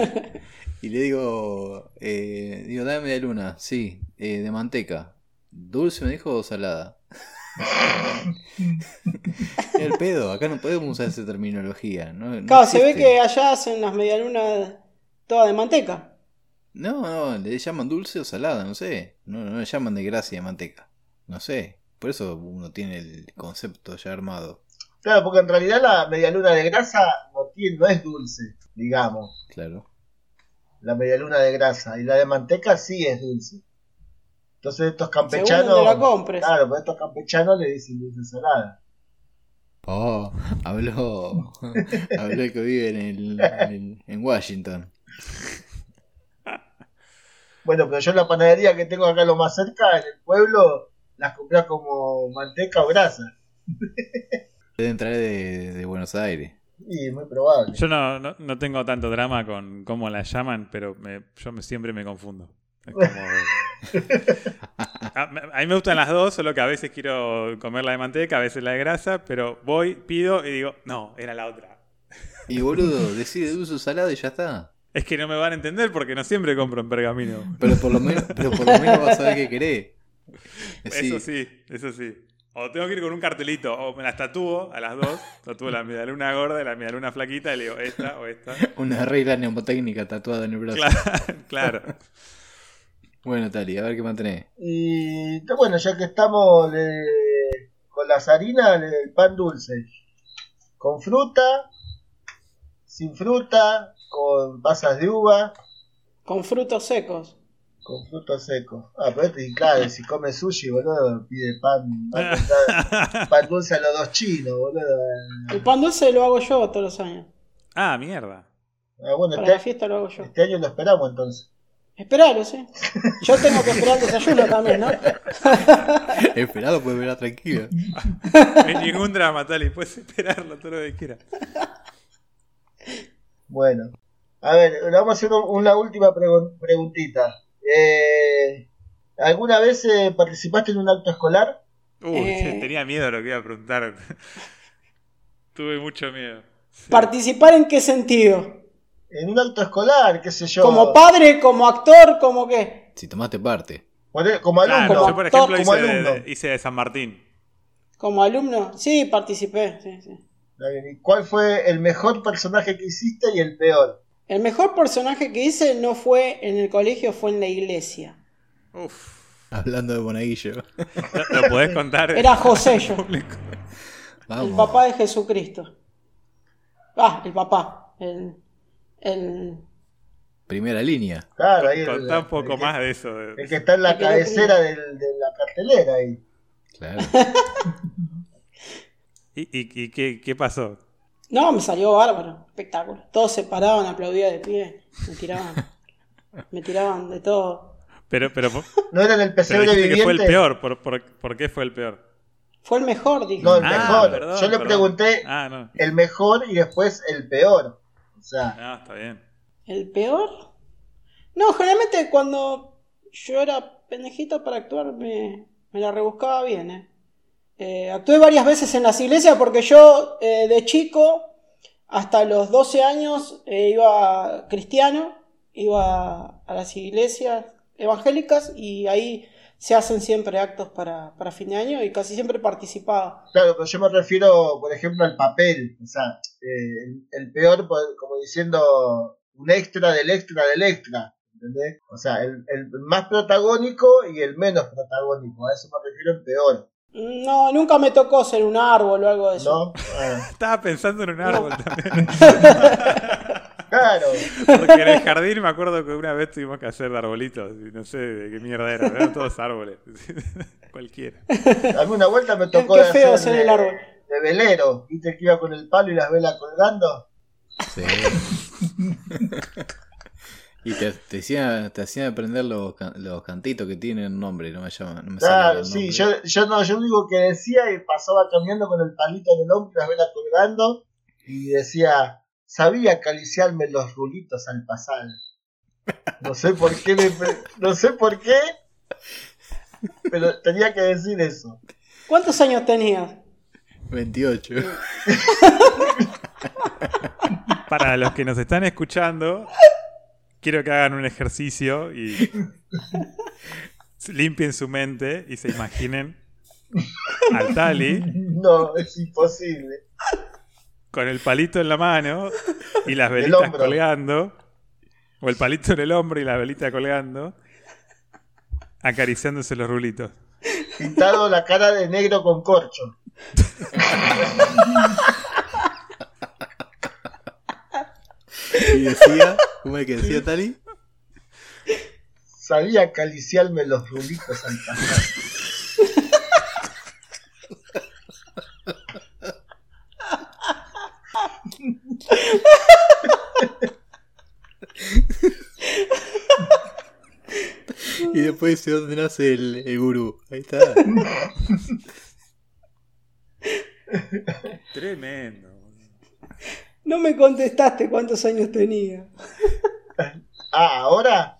Y le digo, eh, digo, dame media luna, sí, eh, de manteca. ¿Dulce me dijo o salada? *laughs* El pedo, acá no podemos usar esa terminología. No, no Claro, se ve que allá hacen las medialunas todas de manteca. No, no, le llaman dulce o salada, no sé. No, no le llaman de grasa y de manteca. No sé. Por eso uno tiene el concepto ya armado. Claro, porque en realidad la medialuna de grasa no, tiene, no es dulce, digamos. Claro. La medialuna de grasa. Y la de manteca sí es dulce. Entonces estos Según campechanos. donde la compres. Claro, pues estos campechanos le dicen dulce salada. Oh, habló, *laughs* habló que vive en, el, en, en Washington. Bueno, pero yo en la panadería que tengo acá lo más cerca, en el pueblo, las compras como manteca o grasa. *laughs* Deben traer de, de Buenos Aires. Y muy probable. Yo no, no, no tengo tanto drama con cómo la llaman, pero me- yo me- siempre me confundo. Es como- *laughs* a, a mí me gustan las dos, solo que a veces quiero comer la de manteca, a veces la de grasa, pero voy, pido y digo, no, era la otra. Y boludo, *laughs* decide de uso salado y ya está. Es que no me van a entender porque no siempre compro en pergamino. Pero por lo menos, pero por lo menos vas a ver qué querés. *laughs* Eso sí, eso sí. O tengo que ir con un cartelito, o me las tatúo a las dos, tatúo la medialuna gorda y la medialuna flaquita y le digo esta o esta. *laughs* Una regla mnemotécnica tatuada en el brazo. Claro, *laughs* claro. *laughs* Bueno, Tali, a ver qué mantenés. Y bueno, ya que estamos le- con las harinas, le- el pan dulce. Con fruta, sin fruta, con pasas de uva, Con frutos secos. Con frutos secos. Ah, pero este, y claro, si come sushi, boludo, pide pan, pan, dulce- *laughs* pan dulce a los dos chinos, boludo. El pan dulce lo hago yo todos los años. Ah, mierda. Ah, bueno, Para la este, fiesta lo hago yo. este año lo esperamos entonces. Esperalo, sí. Yo tengo que esperar el desayuno también, ¿no? *laughs* Esperado puede ver tranquilo. No *laughs* hay ningún drama, Tali. Puedes esperarlo todo lo que quieras. Bueno, a ver, vamos a hacer un- una última pregun- preguntita. Eh, ¿Alguna vez eh, participaste en un acto escolar? Uy, Eh. *laughs* tenía miedo lo que iba a preguntar. *laughs* Tuve mucho miedo. ¿Participar en qué sentido? En un acto escolar, qué sé yo. ¿Como padre, como actor, como qué? Si tomaste parte. Por- Como alumno. Claro, yo por Como ejemplo hice alumno. de, hice de San Martín. ¿Como alumno? Sí, participé. sí, sí. Está bien, ¿y ¿Cuál fue el mejor personaje que hiciste y el peor? El mejor personaje que hice no fue en el colegio, fue en la iglesia. Uf. Hablando de Monaguillo. *laughs* ¿Lo, lo podés contar? Era José yo, Público. Vamos. el papá de Jesucristo. Ah, el papá. El, el, Primera línea. Claro, ahí el- Contá un el poco que- más de eso. El que está en la cabecera del- de la cartelera ahí. Claro. *laughs* *laughs* ¿Y, y- y qué, qué pasó? No, me salió bárbaro, espectáculo. Todos se paraban, aplaudían de pie, me tiraban, me tiraban de todo. Pero, pero, ¿No era en el pesebre viviente? que fue el peor. ¿Por, por, por qué fue el peor? Fue el mejor, dije. No, el Ah, mejor. perdón, Yo le perdón. pregunté Ah, no. el mejor y después el peor. O sea, Ah, está bien. ¿El peor? No, generalmente cuando yo era pendejito para actuar me, me la rebuscaba bien. ¿eh? Eh, actué varias veces en las iglesias porque yo eh, de chico hasta los 12 años eh, iba cristiano, iba a las iglesias evangélicas y ahí se hacen siempre actos para, para fin de año y casi siempre participaba. claro, pero yo me refiero, por ejemplo, al papel. O sea, el, peor, por- como diciendo, un extra del extra del extra. ¿Entendés? O sea, el, el más protagónico y el menos protagónico. A eso me refiero en peor. No, nunca me tocó ser un árbol o algo de eso. ¿No? *laughs* Estaba pensando en un árbol también. *laughs* claro. Porque en el jardín me acuerdo que una vez tuvimos que hacer arbolitos. Y no sé de qué mierda era. Eran todos árboles. *laughs* Cualquiera. A mí una vuelta me tocó Qué de feo hacer el árbol. de velero. ¿Viste que iba con el palo y las velas colgando? Sí. Y te, te hacían, te hacían aprender los, los cantitos que tienen nombre, no me llaman. No me sale Claro, sí, yo, yo no, yo digo que decía y pasaba caminando con el palito en el hombro y las velas colgando y decía, sabía acariciarme los rulitos al pasar. No sé por qué, me no sé por qué, pero tenía que decir eso. ¿Cuántos años tenías? 28. Para los que nos están escuchando, quiero que hagan un ejercicio y *laughs* limpien su mente y se imaginen al Tali *laughs* No, es imposible. con el palito en la mano y las velitas colgando, o el palito en el hombro y la velita colgando, acariciándose los rulitos. Pintado la cara de negro con corcho. *laughs* Y decía, ¿cómo es que decía Tali? Sabía acariciarme los rulitos al pasar. Y después dice dónde nace el, el gurú. Ahí está. Tremendo. No me contestaste cuántos años tenía. *laughs* Ah, ¿ahora?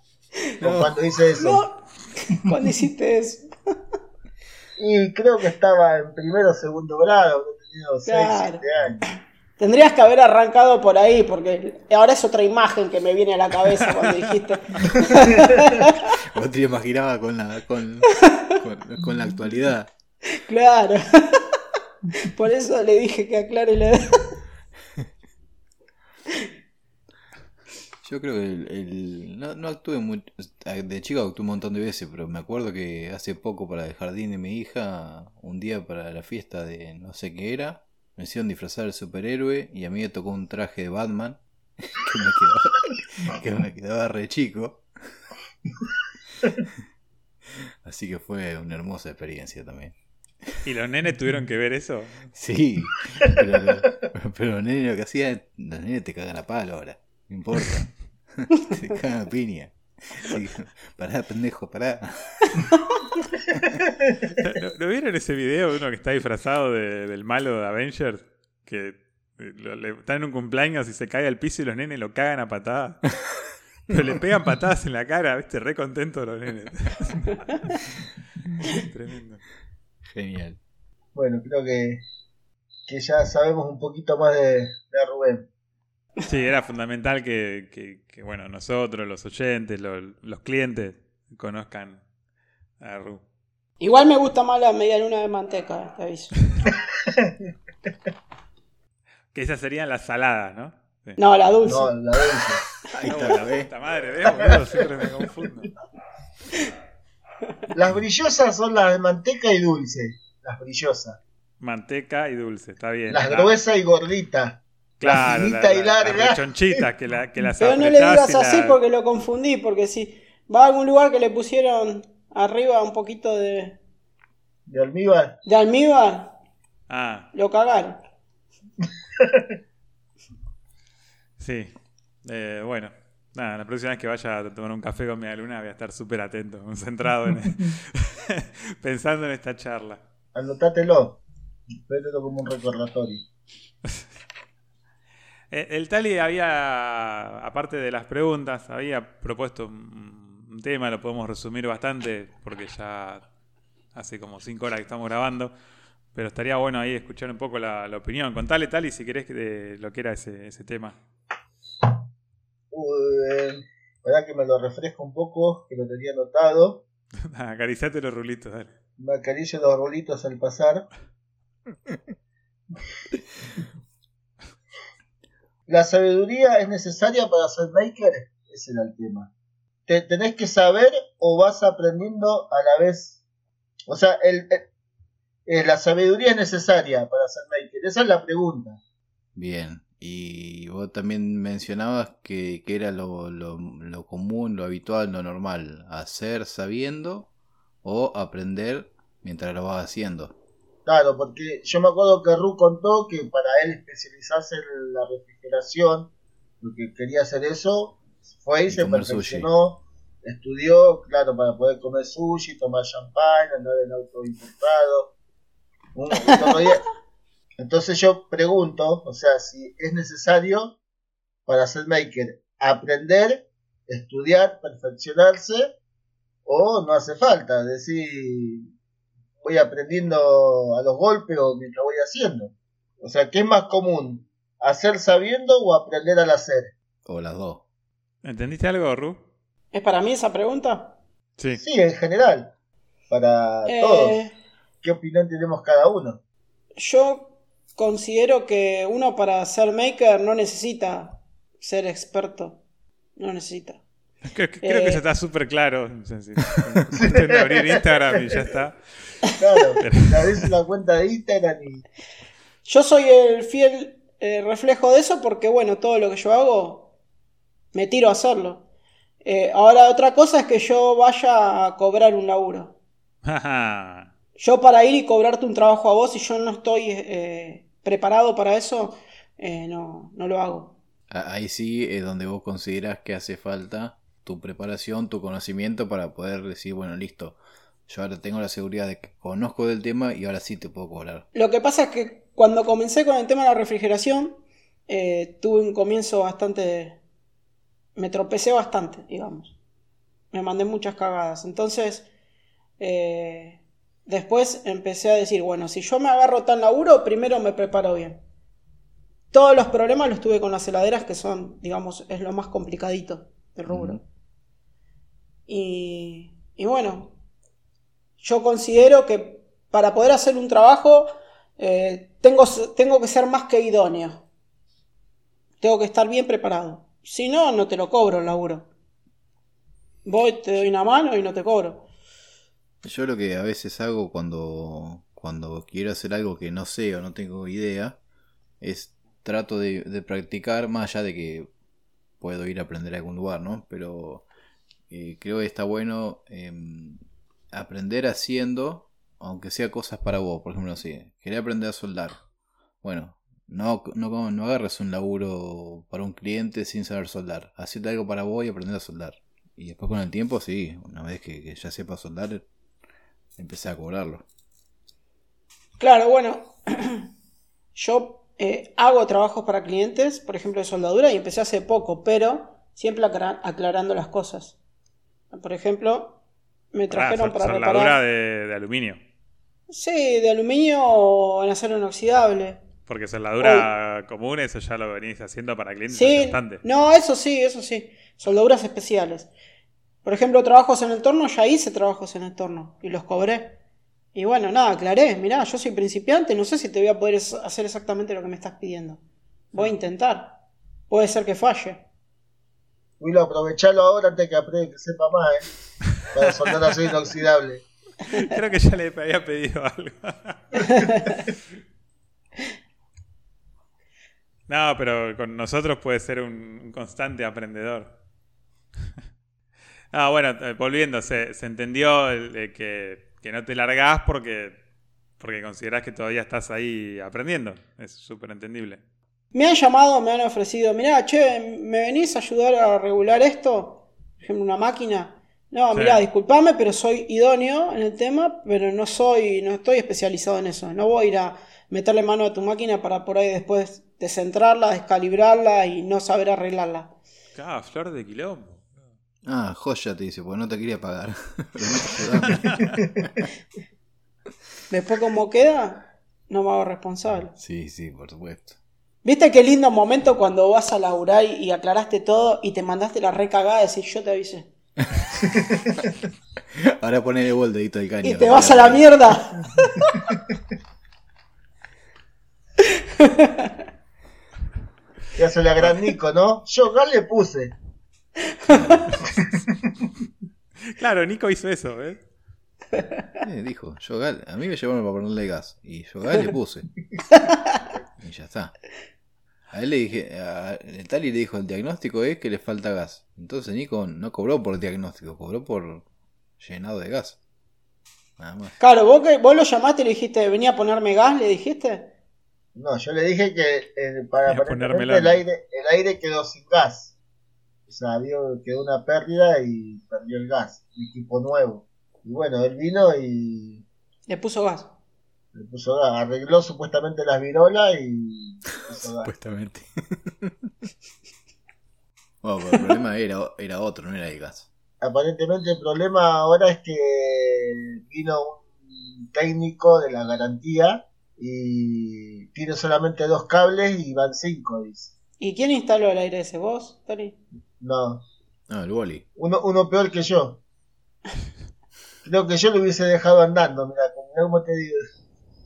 ¿O No. cuando hice eso? No, cuando hiciste eso. *laughs* Y creo que estaba en primero o segundo grado, tenido 6, Claro. 7 años. Tendrías que haber arrancado por ahí, porque ahora es otra imagen que me viene a la cabeza cuando dijiste. *laughs* Vos te lo imaginabas con la, con, con, con la actualidad. Claro. Por eso le dije que aclare la edad. Yo creo que el, el- no, no actué mucho. De chico actué un montón de veces, pero me acuerdo que hace poco para el jardín de mi hija, un día para la fiesta de no sé qué era, me hicieron disfrazar de superhéroe y a mí me tocó un traje de Batman *laughs* que me quedaba, que me quedaba re chico. *laughs* Así que fue una hermosa experiencia también. *laughs* ¿Y los nenes tuvieron que ver eso? Sí, pero, *laughs* pero los nenes lo que hacían, los nenes te cagan a palo ahora, no importa. *laughs* Te cagan a piña. Que, pará, pendejo, pará. ¿No, no vieron ese video de uno que está disfrazado de- del malo de Avengers? Que eh, lo- le- está en un cumpleaños y se cae al piso y los nenes lo cagan a patadas. Pero le pegan patadas en la cara, ¿viste? Re contentos los nenes. Tremendo. Genial. Bueno, creo que, que ya sabemos un poquito más de, de Rubén. Sí, era fundamental que, que- que, bueno, nosotros, los oyentes, los, los clientes, conozcan a Ru. Igual me gusta más la media luna de manteca, te aviso. *laughs* Que esas serían las saladas, ¿no? Sí. No, la dulce. No, la dulce. Ahí No, está, la puta madre, ¿ves, boludo? Siempre me confundo. Las brillosas son las de manteca y dulce. Las brillosas. Manteca y dulce, está bien. Las La- gruesas y gorditas. Claro, y larga. Las rechonchitas que, la, que las Pero no le digas así la- porque lo confundí, porque si va a algún lugar que le pusieron arriba un poquito de, De almíbar. de almíbar, Ah, lo cagaron. *laughs* sí. Eh, bueno, nada, la próxima vez que vaya a tomar un café con mi alumna voy a estar súper atento, *laughs* concentrado en... *laughs* *laughs* pensando en esta charla. Anotátelo. Vételo como un recordatorio. Eh, El Tali había, aparte de las preguntas, había propuesto un, tema, lo podemos resumir bastante, porque ya hace como cinco horas que estamos grabando, pero estaría bueno ahí escuchar un poco la, la opinión. Contale, Tali, si querés que de lo que era ese, ese tema. Uh, verdad que me lo refresco un poco, que lo tenía anotado. *laughs* Acariciate los rulitos, dale. Me acaricio los rolitos al pasar. *laughs* ¿La sabiduría es necesaria para ser maker? Ese era el tema. ¿Te tenés que saber o vas aprendiendo a la vez? O sea, el, el- eh, la sabiduría es necesaria para ser maker. Esa es la pregunta. Bien. Y vos también mencionabas que, que era lo, lo, lo común, lo habitual, lo normal. Hacer sabiendo o aprender mientras lo vas haciendo. Claro, porque yo me acuerdo que Ru contó que para él especializarse en la refrigeración, lo que quería hacer eso, fue y, Y se perfeccionó, estudió, claro, para poder comer sushi, tomar champán, andar en auto importado. Un- un otro día- Entonces yo pregunto, o sea, si es necesario para ser maker aprender, estudiar, perfeccionarse, o no hace falta, es decir, voy aprendiendo a los golpes o mientras voy haciendo. O sea, ¿qué es más común? ¿Hacer sabiendo o aprender al hacer? O las dos. ¿Entendiste algo, Ru? ¿Es para mí esa pregunta? Sí. Sí, en general, para Eh, todos. ¿Qué opinión tenemos cada uno? Yo considero que uno para ser maker no necesita ser experto. No necesita. *laughs* Creo, que- creo Eh. que está súper claro. De *laughs* abrir Instagram y ya está. Claro, abrís la cuenta de Instagram y Yo soy el fiel eh, reflejo de eso porque, bueno, todo lo que yo hago, me tiro a hacerlo. Eh, ahora, otra cosa es que yo vaya a cobrar un laburo. *laughs* Yo para ir y cobrarte un trabajo a vos, si yo no estoy eh, preparado para eso, eh, no, no lo hago. Ahí sí es donde vos consideras que hace falta tu preparación, tu conocimiento para poder decir, bueno, listo. Yo ahora tengo la seguridad de que conozco del tema y ahora sí te puedo cobrar. Lo que pasa es que cuando comencé con el tema de la refrigeración, eh, tuve un comienzo bastante... Me tropecé bastante, digamos. Me mandé muchas cagadas. Entonces, eh, después empecé a decir, bueno, si yo me agarro tan laburo, primero me preparo bien. Todos los problemas los tuve con las heladeras, que son, digamos, es lo más complicadito del rubro. y, y bueno, yo considero que para poder hacer un trabajo eh, tengo, tengo que ser más que idóneo. Tengo que estar bien preparado. Si no, no te lo cobro el laburo. Voy, te doy una mano y no te cobro. Yo lo que a veces hago cuando, cuando quiero hacer algo que no sé o no tengo idea, es trato de, practicar, más allá de que puedo ir a aprender a algún lugar, ¿no? Pero eh, creo que está bueno em, aprender haciendo, aunque sea cosas para vos. Por ejemplo, si quería aprender a soldar. Bueno, no, no, no agarres un laburo para un cliente sin saber soldar. Hacete algo para vos y aprender a soldar. Y después con el tiempo, sí, una vez que, que ya sepa soldar, empecé a cobrarlo. Claro, bueno, *clears throat* yo eh, hago trabajos para clientes, por ejemplo, de soldadura, y empecé hace poco, pero siempre aclara- aclarando las cosas. Por ejemplo, me trajeron Ah, para soldadura reparar... de, de aluminio. Sí, de aluminio o en acero inoxidable. Porque soldadura común, eso ya lo venís haciendo para clientes Sí, bastante. no, eso sí, eso sí. Soldaduras especiales. Por ejemplo, trabajos en el torno, ya hice trabajos en el torno y los cobré. Y bueno, nada, aclaré. Mirá, yo soy principiante, no sé si te voy a poder hacer exactamente lo que me estás pidiendo. Voy a intentar. Puede ser que falle. Willow, aprovechalo ahora antes que aprenda que sepa más, ¿eh? Para soldar acero inoxidable. *laughs* Creo que ya le había pedido algo. *laughs* No, pero con nosotros puede ser un constante aprendedor. No, bueno, eh, volviendo, se, se entendió el que, que no te largás porque, porque considerás que todavía estás ahí aprendiendo. Es súper entendible. Me han llamado, me han ofrecido, mirá, che, ¿me venís a ayudar a regular esto? Por ejemplo, una máquina. No, Sí. mirá, disculpame, pero soy idóneo en el tema, pero no soy, no estoy especializado en eso. No voy a ir a meterle mano a tu máquina para por ahí después descentrarla, descalibrarla y no saber arreglarla. Ah, flor de quilombo. Ah, joya te dice, porque no te quería pagar. *laughs* No te. *laughs* Después, como queda, no me hago responsable. sí, sí, por supuesto. ¿Viste qué lindo momento cuando vas a laburar y, y aclaraste todo y te mandaste la recagada de decir yo te avisé? *laughs* Ahora ponele el dedito del caño. Y te vas a la mierda. ¿Qué hace la gran Nico, no? Yo gas le puse. *laughs* Claro, Nico hizo eso, ¿ves? Eh, dijo, yo gal, a mí me llevaron para ponerle gas. Y yo gal le puse. *laughs* Y ya está. A él le dije, a Tali le dijo, el diagnóstico es que le falta gas. Entonces Nico no cobró por diagnóstico, cobró por llenado de gas. Nada más. Claro, vos, que, vos lo llamaste y le dijiste, venía a ponerme gas, le dijiste. No, yo le dije que eh, para ponérmela. el aire, el aire quedó sin gas. O sea, vio, quedó una pérdida y perdió el gas. Equipo nuevo. Y bueno, él vino y Le puso gas. le puso gas. Arregló supuestamente las virolas y puso gas. Supuestamente. *laughs* bueno, pero el problema era, era otro, no era el gas. Aparentemente el problema ahora es que vino un técnico de la garantía y tiene solamente dos cables y van cinco, dice. ¿Y quién instaló el aire ese? ¿Vos, Tony? No, No, el boli. uno, uno peor que yo. Creo que yo lo hubiese dejado andando, mira, como te digo,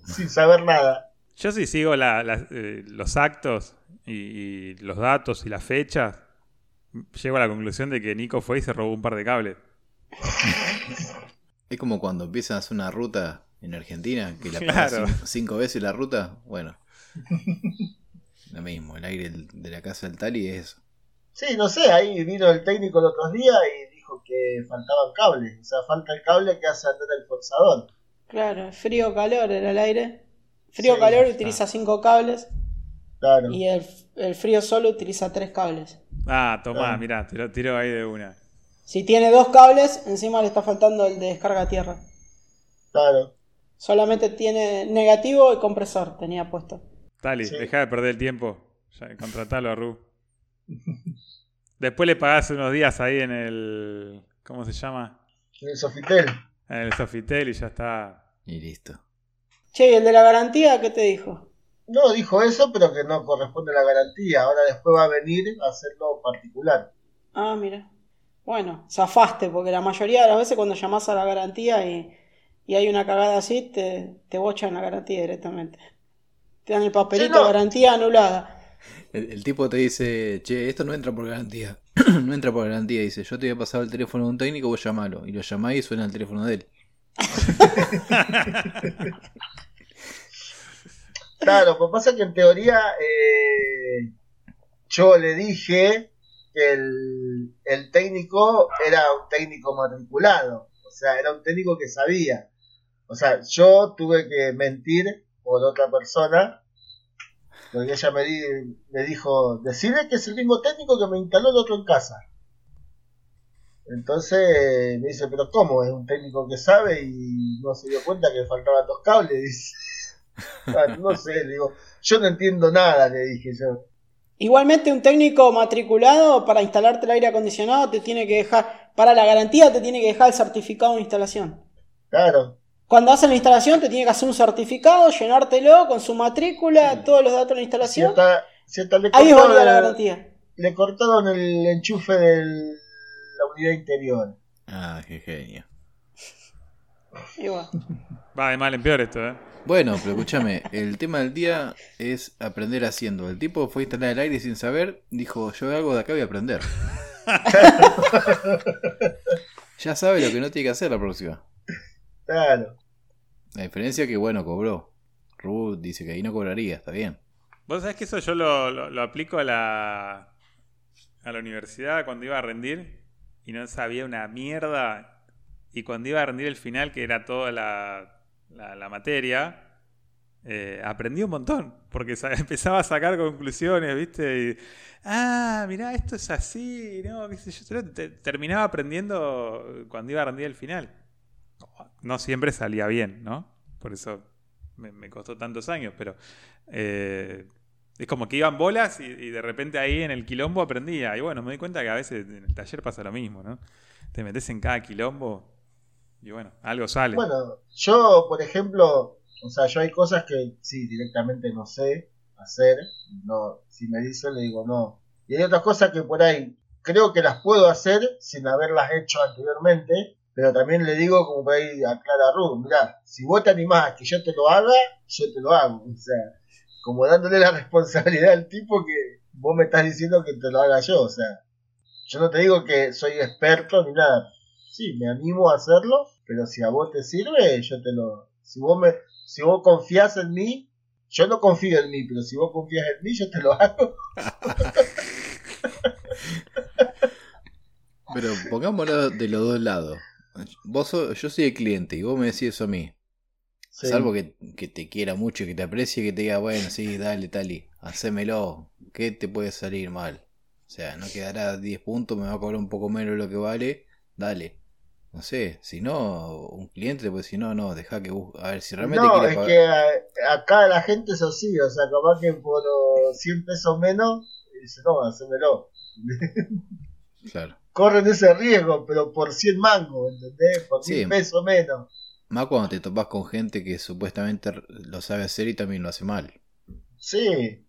sin saber nada. Yo sí sigo la- la- eh, los actos y, y los datos y las fechas. Llego a la conclusión de que Nico fue y se robó un par de cables. Es como cuando a hacer una ruta en Argentina, que la Claro. pagas cinco, cinco veces la ruta. Bueno, lo mismo, el aire de la casa del Tali es eso. Sí, no sé, ahí vino el técnico el otro día y dijo que faltaban cables. O sea, falta el cable que hace andar el forzador. Claro, frío-calor era el aire. Frío-calor Sí, utiliza cinco cables Claro. y el, el frío solo utiliza tres cables. Ah, tomá, Ah. mirá, te lo tiro ahí de una. Si tiene dos cables, encima le está faltando el de descarga a tierra. Claro. Solamente tiene negativo y compresor, tenía puesto. Tali, Sí. deja de perder el tiempo. Ya, contratalo a Ru. *laughs* Después le pagás unos días ahí en el. ¿Cómo se llama? En el Sofitel. En el Sofitel y ya está. Y listo. Che, ¿y el de la garantía qué te dijo? No, dijo eso, pero que no corresponde a la garantía. Ahora después va a venir a hacerlo particular. Ah, mira. Bueno, zafaste, porque la mayoría de las veces cuando llamás a la garantía y, y hay una cagada así, te, te bochan la garantía directamente. Te dan el papelito Sí, no. garantía anulada. El, tipo te dice, che, esto no entra por garantía. *clears throat* no entra por garantía. Dice, yo te voy a pasar el teléfono de un técnico, vos llamalo. Y lo llamás y suena el teléfono de él. *laughs* Claro, pues pasa que en teoría eh, yo le dije que el, el técnico era un técnico matriculado, o sea, era un técnico que sabía. O sea, yo tuve que mentir por otra persona, porque ella me, di- me dijo, decirle que es el mismo técnico que me instaló el otro en casa. Entonces me dice, pero ¿cómo? Es un técnico que sabe y no se dio cuenta que faltaban dos cables, *laughs* dice. Ah, no sé, le digo, yo no entiendo nada, le dije yo. Igualmente un técnico matriculado para instalarte el aire acondicionado te tiene que dejar, para la garantía te tiene que dejar el certificado de instalación. Claro, Cuando hacen la instalación te tiene que hacer un certificado, llenártelo con su matrícula, todos los datos de la si instalación. hasta, si hasta le, Ahí es válida la garantía. le cortaron el enchufe de la unidad interior. Ah, qué genio. *laughs* Bueno. Va de mal en peor esto, ¿eh? Bueno, pero escúchame, el tema del día es aprender haciendo. El tipo fue a instalar el aire sin saber, dijo, yo algo de acá voy a aprender. *laughs* ya sabe lo que no tiene que hacer la próxima. Claro. La diferencia es que, bueno, cobró. Ruth dice que ahí no cobraría, está bien. Vos sabés que eso yo lo, lo- lo aplico a la, a la universidad cuando iba a rendir y no sabía una mierda. Y cuando iba a rendir el final, que era toda la, la- la materia, eh, aprendí un montón. Porque *laughs* empezaba a sacar conclusiones, ¿viste? Y, ah, mirá, esto es así, ¿no? ¿Qué sé yo? Te- terminaba aprendiendo cuando iba a rendir el final. No siempre salía bien, ¿no? Por eso me, costó tantos años, pero eh, es como que iban bolas y, y de repente ahí en el quilombo aprendía. Y bueno, me di cuenta que a veces en el taller pasa lo mismo, ¿no? Te metes en cada quilombo y bueno, algo sale. Bueno, yo, por ejemplo, o sea, yo hay cosas que sí, directamente no sé hacer. No, si me dicen, le digo no. Y hay otras cosas que por ahí creo que las puedo hacer sin haberlas hecho anteriormente. Pero también le digo, como por ahí a Clara Ruth, mirá, si vos te animás a que yo te lo haga, yo te lo hago. O sea, como dándole la *laughs* responsabilidad al tipo que vos me estás diciendo que te lo haga yo. O sea, yo no te digo que soy experto ni nada. Sí, me animo a hacerlo, pero si a vos te sirve, yo te lo... Si vos, me, si vos confías en mí, yo no confío en mí, pero si vos confías en mí, yo te lo hago. *laughs* Pero pongámoslo de los dos lados. Vos sos- yo soy el cliente y vos me decís eso a mí. Sí. Salvo que, que te quiera mucho y que te aprecie que te diga, bueno, sí, dale, tali, hacémelo. ¿Qué te puede salir mal? O sea, no quedará 10 puntos, me va a cobrar un poco menos de lo que vale, dale. No sé, si no, un cliente te puede decir, no, no, deja que busque. A ver, si realmente No, es pagar. que acá la gente es así, o sea, capaz que por oh, 100 pesos menos, dice, no, hacémelo. Claro. Corren ese riesgo, pero por 100 mangos, ¿entendés? Por Sí. 100 pesos menos. Más cuando te topas con gente que supuestamente lo sabe hacer y también lo hace mal. Sí,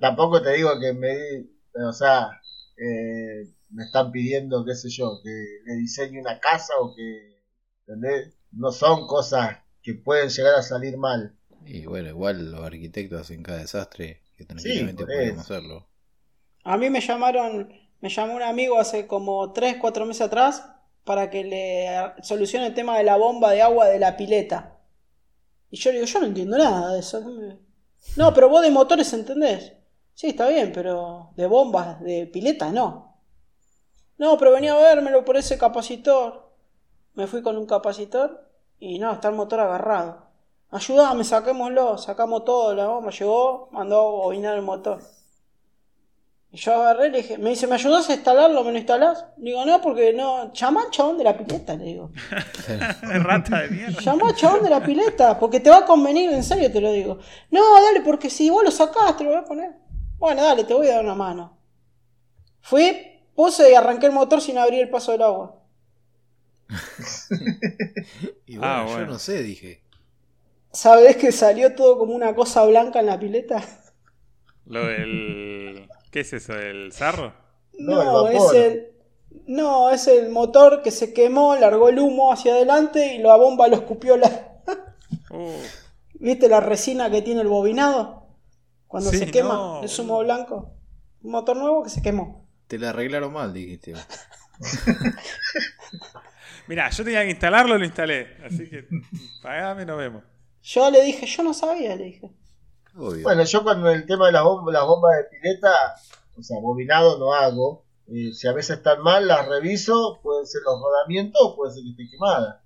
tampoco te digo que me, di- o sea, eh, me están pidiendo, qué sé yo, que le diseñe una casa o que, ¿entendés? No son cosas que pueden llegar a salir mal. Y bueno, igual los arquitectos hacen cada desastre que tranquilamente eso. hacerlo. A mí me llamaron, me llamó un amigo hace como 3, 4 meses atrás para que le solucione el tema de la bomba de agua de la pileta. Y yo le digo, yo no entiendo nada de eso. ¿qué me- No, pero vos de motores entendés. Sí, está bien, pero de bombas, de pileta, no. No, pero venía a vérmelo por ese capacitor. Me fui con un capacitor y no, está el motor agarrado. Ayúdame, saquémoslo, sacamos todo, la bomba llegó, mandó a bobinar el motor. Y yo agarré y le dije, me dice, ¿me ayudas a instalarlo? ¿Me lo instalás? Digo, no, porque no, llama al chabón de la pileta, le digo. *laughs* Rata de mierda. Llama al chabón de la pileta, porque te va a convenir, en serio te lo digo. No, dale, porque si vos lo sacás, te lo voy a poner. Bueno, dale, te voy a dar una mano. Fui, puse y arranqué el motor sin abrir el paso del agua. *laughs* Y bueno, Ah, yo bueno. no sé, dije. ¿Sabés que salió todo como una cosa blanca en la pileta? Lo del. ¿Qué es eso? ¿El zarro? No, es el. No, es el motor que se quemó, largó el humo hacia adelante y la bomba lo escupió la. *laughs* Uh, ¿Viste la resina que tiene el bobinado? Cuando Sí, se quema, no, es humo blanco. Un motor nuevo que se quemó. Te la arreglaron mal, dijiste. *laughs* Mirá, yo tenía que instalarlo, lo instalé. Así que pagame y nos vemos. Yo le dije, yo no sabía, le dije. Obvio. Bueno, yo con el tema de las bombas, las bombas de pileta, o sea, bobinado no hago. Eh, si a veces están mal, las reviso, pueden ser los rodamientos o puede ser que esté quemada.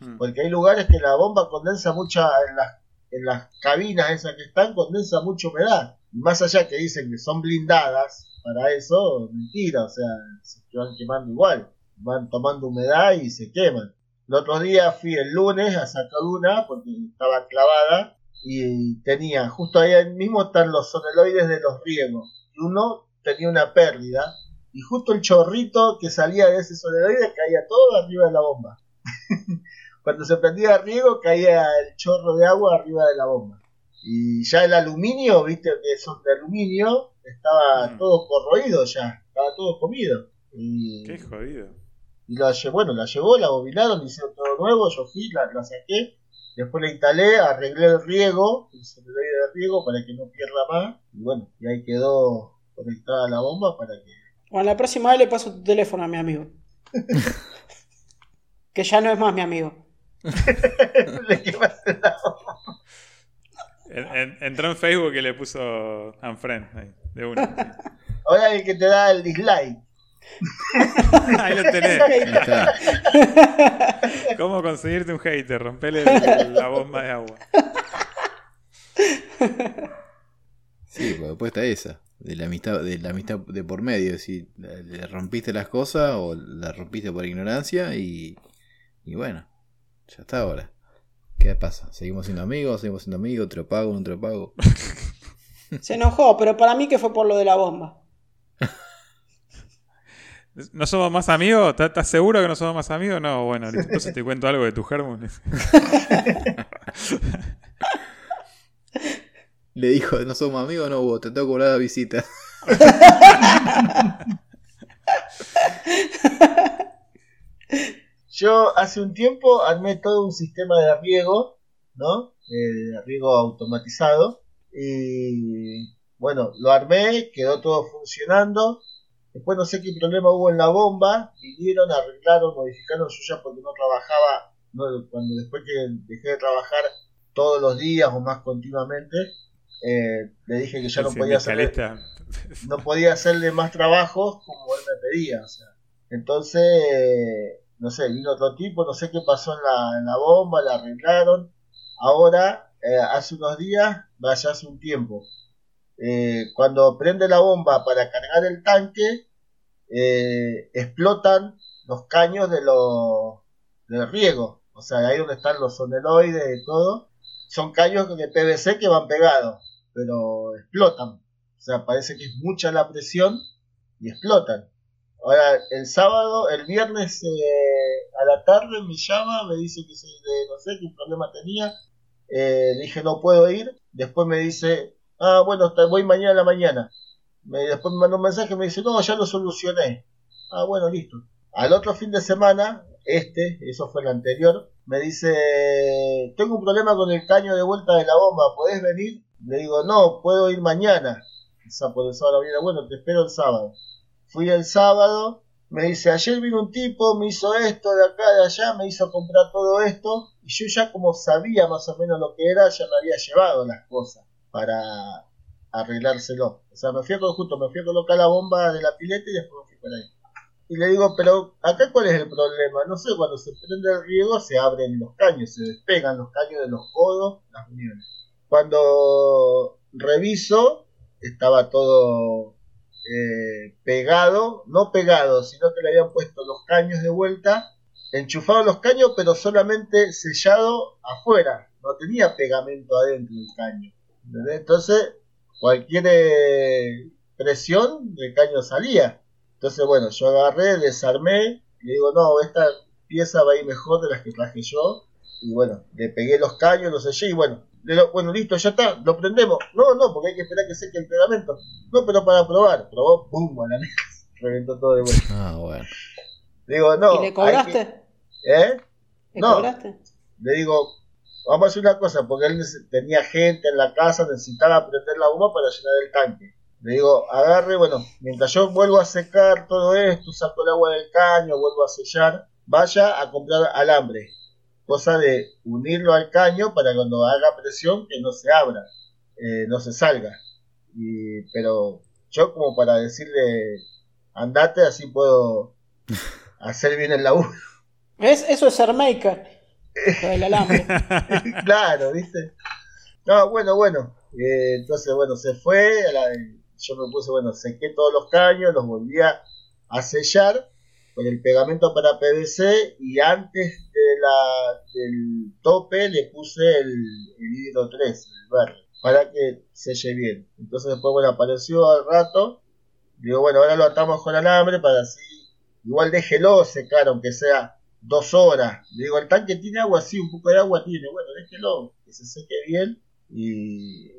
Mm. Porque hay lugares que la bomba condensa mucha, en las, en las cabinas esas que están, condensa mucha humedad. Y más allá que dicen que son blindadas para eso, mentira, o sea, se van quemando igual. Van tomando humedad y se queman. El otro día fui el lunes a sacar una porque estaba clavada y tenía, justo ahí mismo están los soneloides de los riegos. Y uno tenía una pérdida y justo el chorrito que salía de ese soneloide caía todo arriba de la bomba. *laughs* Cuando se prendía el riego caía el chorro de agua arriba de la bomba. Y ya el aluminio, viste que son de aluminio, estaba Mm. todo corroído ya, estaba todo comido. Y, Qué jodido. y la bueno, la llevó, la bobinaron, le hicieron todo nuevo, yo fui, la, la saqué, después la instalé, arreglé el riego, el soledoide de riego para que no pierda más, y bueno, y ahí quedó conectada la bomba para que... Bueno, la próxima vez le paso tu teléfono a mi amigo. *laughs* que ya no es más mi amigo. *laughs* le la bomba. En- en- entró en Facebook y le puso unfriend ahí, de una. Ahora el que te da el dislike. *laughs* Ahí lo tenés. Ahí está. ¿Cómo conseguirte un hater? Rompele el- la bomba de agua. Sí, pues después está esa. De la amistad, de la amistad de por medio. Si le le rompiste las cosas o la rompiste por ignorancia y, y bueno, ya está ahora. ¿Qué pasa? ¿Seguimos siendo amigos? ¿Seguimos siendo amigos? ¿Te lo pago? ¿No te lo pago? Se enojó, pero para mí que fue por lo de la bomba. *laughs* ¿No somos más amigos? ¿Estás seguro que no somos más amigos? No, bueno, entonces te cuento algo de tu germo. *laughs* Le dijo, no somos amigos, no, vos te tengo que cobrar la visita. *laughs* Yo hace un tiempo armé todo un sistema de riego, ¿no? Eh, de riego automatizado. Y bueno, lo armé, quedó todo funcionando. Después no sé qué problema hubo en la bomba. Vinieron, arreglaron, modificaron yo ya porque no trabajaba. No, cuando después que dejé de trabajar todos los días o más continuamente, eh, le dije que ya no podía hacerle, no podía hacerle más trabajos como él me pedía. O sea. Entonces, no sé, vino otro tipo, no sé qué pasó en la, en la bomba, la arreglaron. Ahora, eh, hace unos días, vaya hace un tiempo, eh, cuando prende la bomba para cargar el tanque, eh, explotan los caños de los del riego. O sea, ahí donde están los soneloides y todo, son caños de PVC que van pegados, pero explotan. O sea, parece que es mucha la presión y explotan. Ahora, el sábado, el viernes eh, a la tarde me llama, me dice que se, de- no sé qué problema tenía. Eh, dije no puedo ir. Después me dice, ah, bueno, voy mañana a la mañana. Me, después me mandó un mensaje y me dice, no, ya lo solucioné. Ah, bueno, listo. Al otro fin de semana, este, eso fue el anterior, me dice, tengo un problema con el caño de vuelta de la bomba, ¿podés venir? Le digo, no, puedo ir mañana. Esa por el sábado viene, bueno, te espero el sábado. Fui el sábado, me dice, ayer vino un tipo, me hizo esto de acá, de allá, me hizo comprar todo esto, y yo ya como sabía más o menos lo que era, ya me había llevado las cosas para arreglárselo. O sea, me fui a justo, me fui a colocar la bomba de la pileta y después me fui por ahí. Y le digo, pero acá cuál es el problema? No sé, cuando se prende el riego se abren los caños, se despegan los caños de los codos, las uniones. Cuando reviso, estaba todo eh, pegado, no pegado, sino que le habían puesto los caños de vuelta, enchufado los caños, pero solamente sellado afuera, no tenía pegamento adentro del caño. ¿Entendés? Entonces, cualquier eh, presión, el caño salía. Entonces, bueno, yo agarré, desarmé, y le digo, no, esta pieza va a ir mejor de las que traje yo. Y bueno, le pegué los caños, los sellé y bueno, bueno, listo, ya está, lo prendemos. No, no, porque hay que esperar que seque el pegamento. No, pero para probar. Probó, pum, a la mesa. *laughs* Reventó todo de vuelta. Ah, bueno. Le digo, no. ¿Y le cobraste? ¿Eh? ¿Le No. cobraste? Le digo, vamos a hacer una cosa, porque él tenía gente en la casa, necesitaba prender la bomba para llenar el tanque. Le digo, agarre, bueno, mientras yo vuelvo a secar todo esto, saco el agua del caño, vuelvo a sellar, vaya a comprar alambre. Cosa de unirlo al caño para cuando haga presión que no se abra, eh, no se salga. Y, pero yo como para decirle, andate, así puedo *laughs* hacer bien el laburo. ¿Ves? Eso es ser maker. Del alambre. *laughs* claro, ¿viste? No, bueno, bueno. Eh, entonces, bueno, se fue. la- yo me puse, bueno, sequé todos los caños, los volví a sellar con el pegamento para PVC y antes de la, del tope le puse el, el hidro 3, el verde, para que selle bien. Entonces después, bueno, apareció al rato. Digo, bueno, ahora lo atamos con alambre para así, igual déjelo secar, aunque sea dos horas. Le digo, el tanque tiene agua, sí, un poco de agua tiene. Bueno, déjelo, que se seque bien. Y,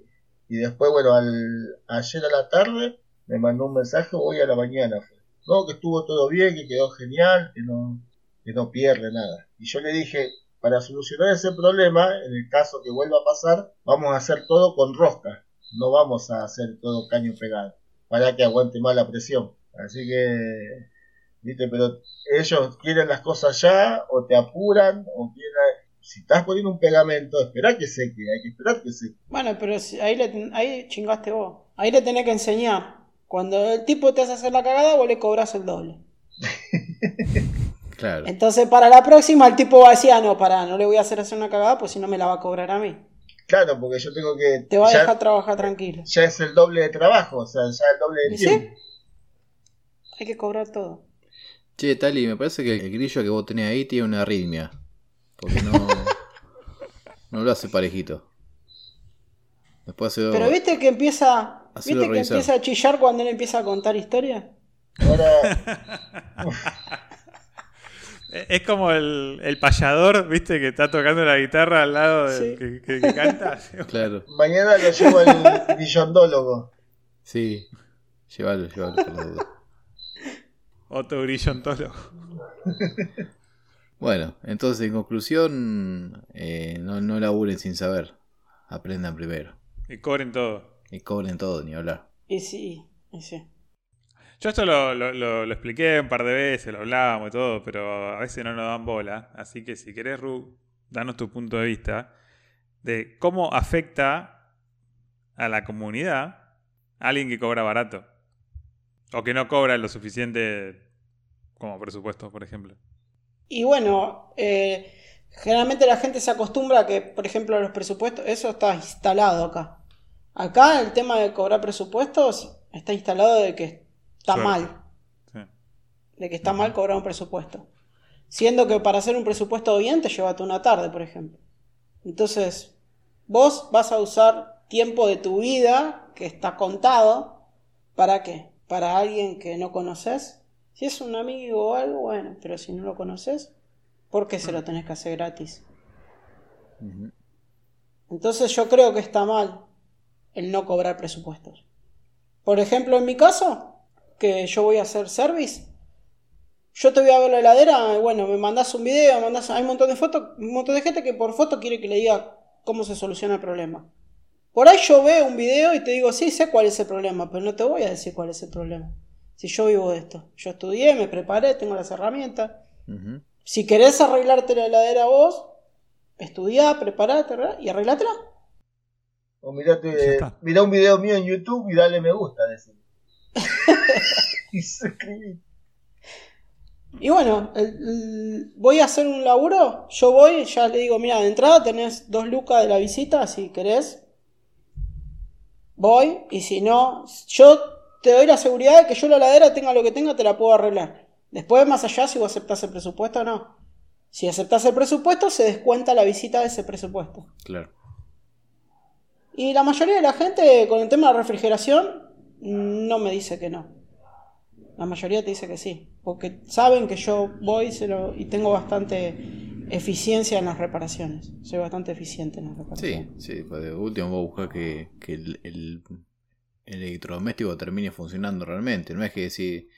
y después, bueno, al, ayer a la tarde me mandó un mensaje, hoy a la mañana fue. No, que estuvo todo bien, que quedó genial, que no, que no pierde nada. Y yo le dije, para solucionar ese problema, en el caso que vuelva a pasar, vamos a hacer todo con rosca. No vamos a hacer todo caño pegado, para que aguante más la presión. Así que, viste, pero ellos quieren las cosas ya, o te apuran, o quieren... Si estás poniendo un pegamento, espera que seque, hay que esperar que seque. Bueno, pero si- ahí, le, ahí chingaste vos. Ahí le tenés que enseñar. Cuando el tipo te hace hacer la cagada, vos le cobrás el doble. *laughs* Claro. Entonces, para la próxima, el tipo va a decir, ah, no, pará, no le voy a hacer hacer una cagada, pues si no me la va a cobrar a mí. Claro, porque yo tengo que... Te va a dejar trabajar tranquilo. ya es el doble de trabajo, o sea, ya el doble de ¿Y sí? tiempo. Hay que cobrar todo. Che, Tali, me parece que el grillo que vos tenés ahí tiene una arritmia. Porque no. *laughs* no lo hace parejito. Después hace. Pero viste que empieza. Hacelo ¿Viste que revisar. empieza a chillar cuando él empieza a contar historias? Ahora, *laughs* Es como el, el payador, ¿viste? Que está tocando la guitarra al lado Sí. del que, que- que canta. *laughs* Claro. mañana lo llevo al grillondólogo. Sí. Llévalo, llévalo Otto Grillontólogo. *laughs* Bueno, entonces en conclusión, eh, no, no laburen sin saber. Aprendan primero. Y cobren todo. Y cobren todo, ni hablar. Y sí, y sí. Yo esto lo, lo- lo- lo expliqué un par de veces, lo hablábamos y todo, pero a veces no nos dan bola. Así que si querés, Ru, danos tu punto de vista de cómo afecta a la comunidad alguien que cobra barato. O que no cobra lo suficiente como presupuesto, por ejemplo. Y bueno, eh, generalmente la gente se acostumbra a que, por ejemplo, los presupuestos, eso está instalado acá. Acá el tema de cobrar presupuestos está instalado de que está Suerte. mal, Sí. de que está mal cobrar un presupuesto. Siendo que para hacer un presupuesto bien te llevaste una tarde, por ejemplo. Entonces, vos vas a usar tiempo de tu vida que está contado. ¿Para qué? Para alguien que no conoces. Si es un amigo o algo, bueno, pero si no lo conoces, ¿por qué se lo tenés que hacer gratis? Entonces yo creo que está mal el no cobrar presupuestos. Por ejemplo, en mi caso, que yo voy a hacer service, yo te voy a ver la heladera, bueno, me mandás un video, me mandás, hay un montón de fotos, un montón de gente que por foto quiere que le diga cómo se soluciona el problema. Por ahí yo veo un video y te digo, sí, sé cuál es el problema, pero no te voy a decir cuál es el problema. Si yo vivo de esto, yo estudié, me preparé, tengo las herramientas. Si querés arreglarte la heladera vos, estudiá, preparate y arreglátela. O mirate, mirá un video mío en YouTube y dale me gusta. *laughs* y suscribí. Y bueno, el- el- voy a hacer un laburo, yo voy, ya le digo, mira, de entrada tenés dos lucas de la visita, si querés. Voy, y si no, yo te doy la seguridad de que yo la heladera tenga lo que tenga, te la puedo arreglar. Después, más allá, si vos aceptás el presupuesto o no. Si aceptás el presupuesto, se descuenta la visita de ese presupuesto. Claro. Y la mayoría de la gente con el tema de la refrigeración no me dice que no. La mayoría te dice que sí, porque saben que yo voy se lo- y tengo bastante eficiencia en las reparaciones. Soy bastante eficiente en las Sí, reparaciones. sí, pues de último vos buscas que, que el, el- el electrodoméstico termine funcionando realmente. No es que si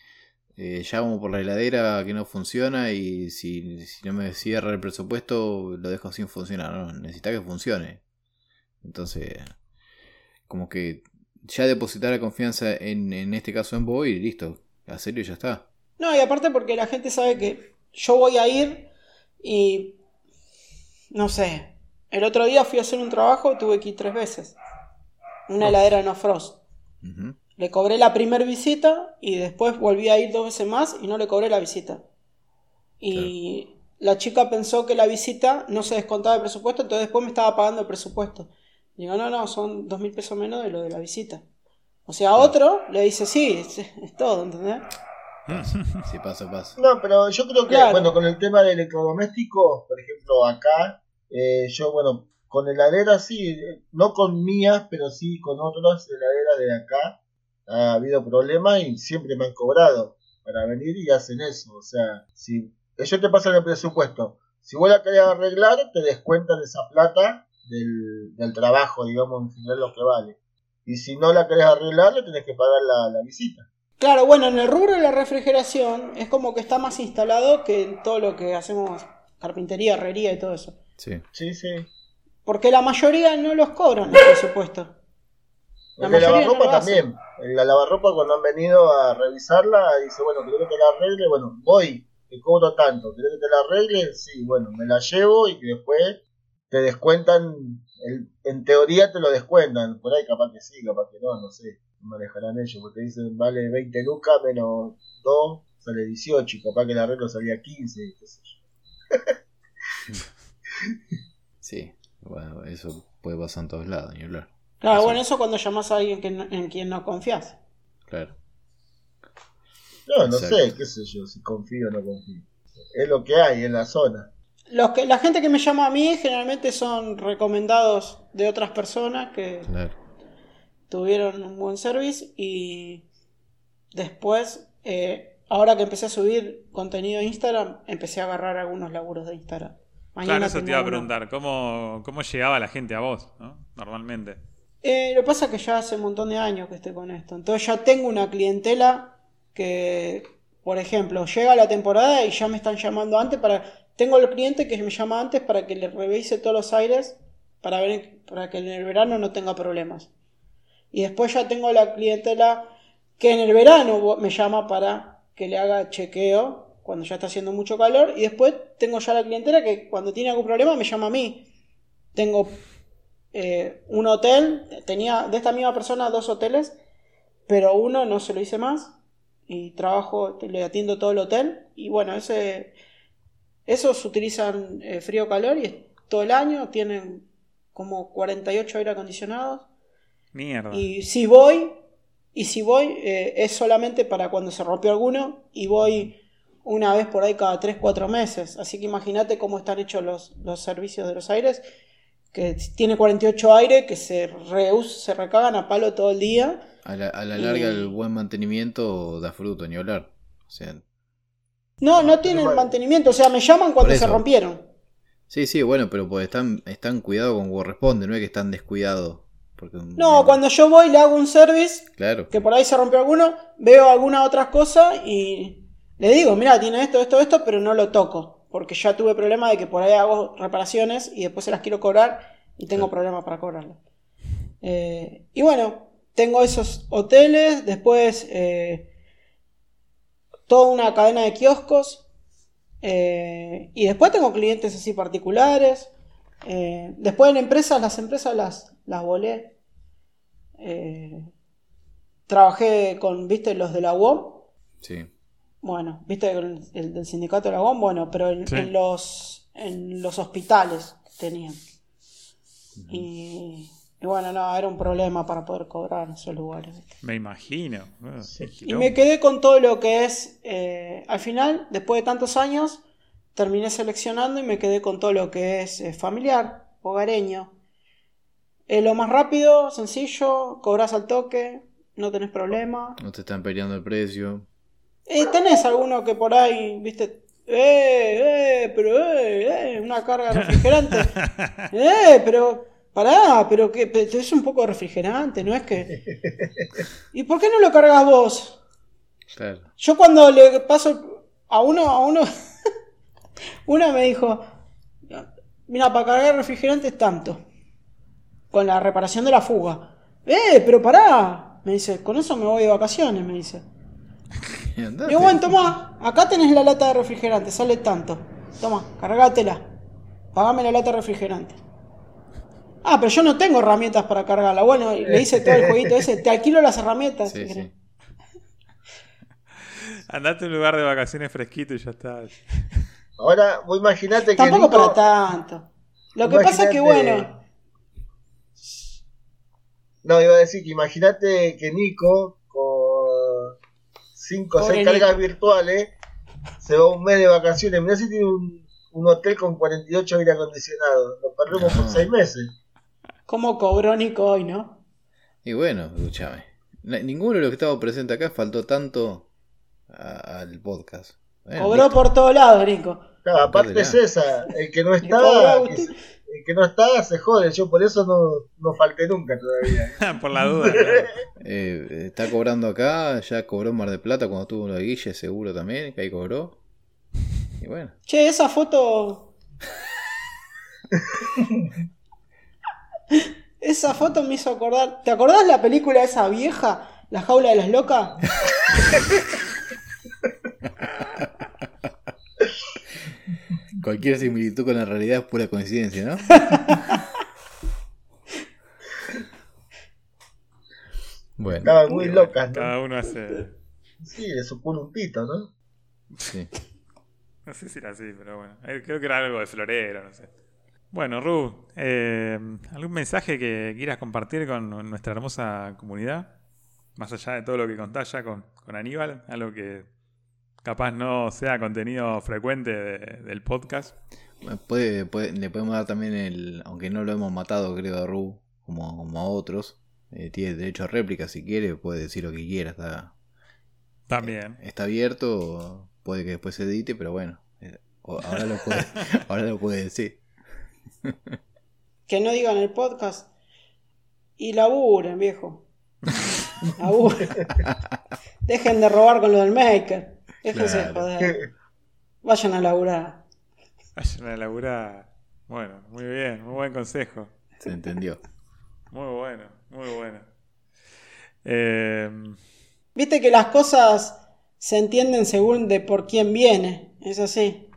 eh, llamo por la heladera que no funciona y si, si no me cierra el presupuesto lo dejo sin funcionar. No, necesita que funcione. Entonces, como que ya depositar la confianza en, en este caso en vos y listo. Hacerlo y ya está. No, y aparte porque la gente sabe que yo voy a ir y no sé. El otro día fui a hacer un trabajo y tuve que ir tres veces. Una heladera no frost. Le cobré la primera visita y después volví a ir dos veces más y no le cobré la visita. Y la chica pensó que la visita no se descontaba del presupuesto, entonces después me estaba pagando el presupuesto. Digo, no, no, son dos mil pesos menos de lo de la visita. O sea, a otro le dice, sí, es, es todo, ¿entendés? Si pasa, pasa. No, pero yo creo que, Claro. bueno, con el tema de electrodomésticos, por ejemplo, acá, eh, yo, bueno, con heladeras sí, no con mías, pero sí con otras heladeras de acá, ha habido problemas y siempre me han cobrado para venir y hacen eso. O sea, si ellos te pasan el presupuesto, si vos la querés arreglar, te descuentan esa plata del, del trabajo, digamos, en general lo que vale. Y si no la querés arreglar, le tenés que pagar la, la visita. Claro, bueno, en el rubro de la refrigeración es como que está más instalado que en todo lo que hacemos, carpintería, herrería y todo eso. Sí. Sí, sí. Porque la mayoría no los cobran el presupuesto. La mayoría lavarropa no lo hace. también. En la lavarropa cuando han venido a revisarla, dice, bueno, ¿querés que te la arregle? Bueno, voy, te cobro tanto. ¿Querés que te la arregle? Sí, bueno, me la llevo y que después te descuentan, el- en teoría te lo descuentan. Por ahí capaz que sí, capaz que no, no sé. Manejarán ellos, porque dicen, vale 20 lucas menos 2, sale 18 y capaz que el arreglo salía 15, qué sé yo. *laughs* Sí. Bueno, eso puede pasar en todos lados, ni hablar. Claro, Eso. bueno, eso cuando llamas a alguien que no- en quien no confías. Claro. No, no Exacto. sé, qué sé yo, si confío o no confío. Es lo que hay en la zona. Los que, la gente que me llama a mí generalmente son recomendados de otras personas que Claro. Tuvieron un buen service y después, eh, ahora que empecé a subir contenido a Instagram, empecé a agarrar algunos laburos de Instagram. Claro, eso te iba a preguntar. ¿Cómo, ¿Cómo llegaba la gente a vos? ¿no? Normalmente. Eh, lo que pasa es que ya hace un montón de años que estoy con esto. Entonces ya tengo una clientela que, por ejemplo, llega la temporada y ya me están llamando antes para... Tengo el cliente que me llama antes para que le revise todos los aires para ver para que en el verano no tenga problemas. Y después ya tengo la clientela que en el verano me llama para que le haga chequeo cuando ya está haciendo mucho calor. Y después tengo ya la clientela que cuando tiene algún problema me llama a mí. Tengo eh, un hotel, tenía de esta misma persona dos hoteles, pero uno no se lo hice más y trabajo, le atiendo todo el hotel y bueno, ese, esos utilizan eh, frío calor y todo el año, tienen como 48 aire acondicionados Mierda. y si voy, y si voy eh, es solamente para cuando se rompió alguno y voy una vez por ahí cada 3-4 meses, así que imagínate cómo están hechos los, los servicios de los aires que tiene 48 aire que se, reus se recagan a palo todo el día. A la, a la larga, Y- el buen mantenimiento da fruto, ni hablar. O sea, No, no tienen Bueno. mantenimiento, o sea, me llaman cuando se rompieron. sí, sí, bueno, pero pues están, están cuidados como corresponde, no es que están descuidados. Porque, No, cuando yo voy le hago un service, Claro, que por ahí se rompió alguno, veo alguna otra cosa y le digo, mira, tiene esto, esto, esto, pero no lo toco. Porque ya tuve problema de que por ahí hago reparaciones y después se las quiero cobrar y tengo Claro. problemas para cobrarlas. Eh, y bueno, tengo esos hoteles, después eh, toda una cadena de kioscos. eh, y después tengo clientes así particulares. Eh, después en empresas, las empresas las, las volé. Eh, trabajé con, viste, los de la UOM. sí. Bueno, viste el, el del sindicato de la UOM, bueno, pero en, Sí. en los en los hospitales tenían. Y, y bueno, no, era un problema para poder cobrar en esos lugares. ¿viste? Me imagino. Qué Y me quedé con todo lo que es, eh, al final, después de tantos años, terminé seleccionando y me quedé con todo lo que es eh, familiar, hogareño. Es lo más rápido, sencillo, cobras al toque, no tenés problema. No te están peleando el precio. Eh, tenés alguno que por ahí, viste, eh, eh, pero eh, eh, una carga de *laughs* refrigerante. eh, pero pará, pero que es un poco de refrigerante, no es que. *laughs* ¿Y por qué no lo cargas vos? Claro. Yo cuando le paso a uno, a uno, una me dijo, mira, para cargar refrigerante es tanto, con la reparación de la fuga. Eh, pero pará, me dice, con eso me voy de vacaciones, me dice. *laughs* Digo, bueno, toma, acá tenés la lata de refrigerante, sale tanto. Toma, cargátela. Pagame la lata de refrigerante. Ah, pero yo no tengo herramientas para cargarla. Bueno, le hice todo el jueguito ese, te alquilo las herramientas. Sí, si sí. Andate a un lugar de vacaciones fresquito y ya está. *laughs* Ahora, vos imaginate que. Tampoco Nico- para tanto. Lo que pasa es que, Imagínate- bueno, No, iba a decir que imagínate que Nico, con 5 o Pobre 6 cargas virtuales, se va un mes de vacaciones. Mirá si tiene un, un hotel con 48 aire acondicionado. Lo perdemos por No. 6 meses. ¿cómo cobró Nico hoy, no? Y bueno, escúchame. Ninguno de los que estaba presente acá faltó tanto al podcast. Bueno, Cobró listo. por todos lados, Nico. Claro, aparte es esa. El que no *laughs* está, que, el que no está se jode. Yo por eso no, no falté nunca todavía. *laughs* Por la duda. *laughs* claro. Eh, está cobrando acá, ya cobró en Mar del Plata cuando estuvo en lo de Guille, seguro también, que ahí cobró. Y bueno, Che, esa foto. esa foto me hizo acordar. ¿Te acordás la película esa vieja? La jaula de las locas. Cualquier similitud con la realidad es pura coincidencia, ¿no? *laughs* bueno, Estaban muy locas, ¿no? Cada uno hace. Sí, le supone un pito, ¿no? sí. No sé si era así, pero bueno. Eh, Creo que era algo de florero, no sé. Bueno, Ru, eh, ¿algún mensaje que quieras compartir con nuestra hermosa comunidad? Más allá de todo lo que contás ya con, con Aníbal, algo que capaz no sea contenido frecuente de- del podcast. Puede, puede- le podemos dar también el, aunque no lo hemos matado creo a Ru, como, como a otros, eh, tiene derecho a réplica si quiere, puede decir lo que quiera, está, También. está abierto, puede que después se edite, pero bueno, eh, ahora lo puede, *laughs* ahora lo puede decir. Que no digan el podcast. Y laburen, viejo. *laughs* Laburen. Dejen de robar con lo del maker. Déjense Claro. joder. Vayan a laburar. Vayan a laburar. Bueno, muy bien, muy buen consejo. Se entendió. Muy bueno, muy bueno. Eh, Viste que las cosas se entienden según de por quién viene. Es así.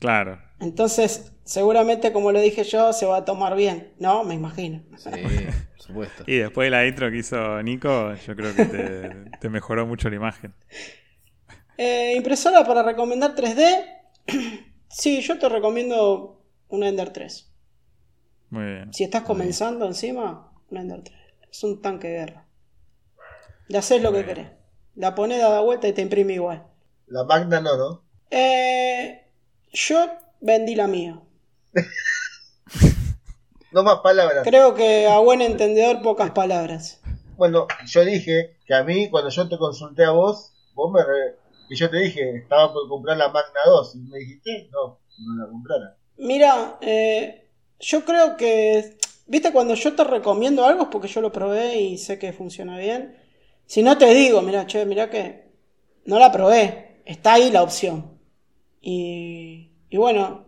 claro. Entonces, seguramente, como lo dije yo, se va a tomar bien. ¿No? Me imagino. Sí, *laughs* por supuesto. Y después de la intro que hizo Nico, yo creo que te, te mejoró mucho la imagen. Eh, impresora para recomendar 3D. *clears throat* sí, yo te recomiendo un Ender 3. Muy bien. Si estás comenzando encima, un Ender 3. Es un tanque de guerra. Le haces lo que querés. La pones, da vuelta y te imprime igual. La Magna no, ¿no? Eh, yo vendí la mía. *laughs* No más palabras. Creo que a buen entendedor pocas palabras. Bueno, yo dije que a mí, cuando yo te consulté a vos, vos me. re- Y yo te dije, estaba por comprar la Magna 2. Y me dijiste, no, no la comprara. Mira, eh, yo creo que, viste, cuando yo te recomiendo algo es porque yo lo probé y sé que funciona bien. Si no te digo, mira, che, mira que no la probé, está ahí la opción. Y, y bueno,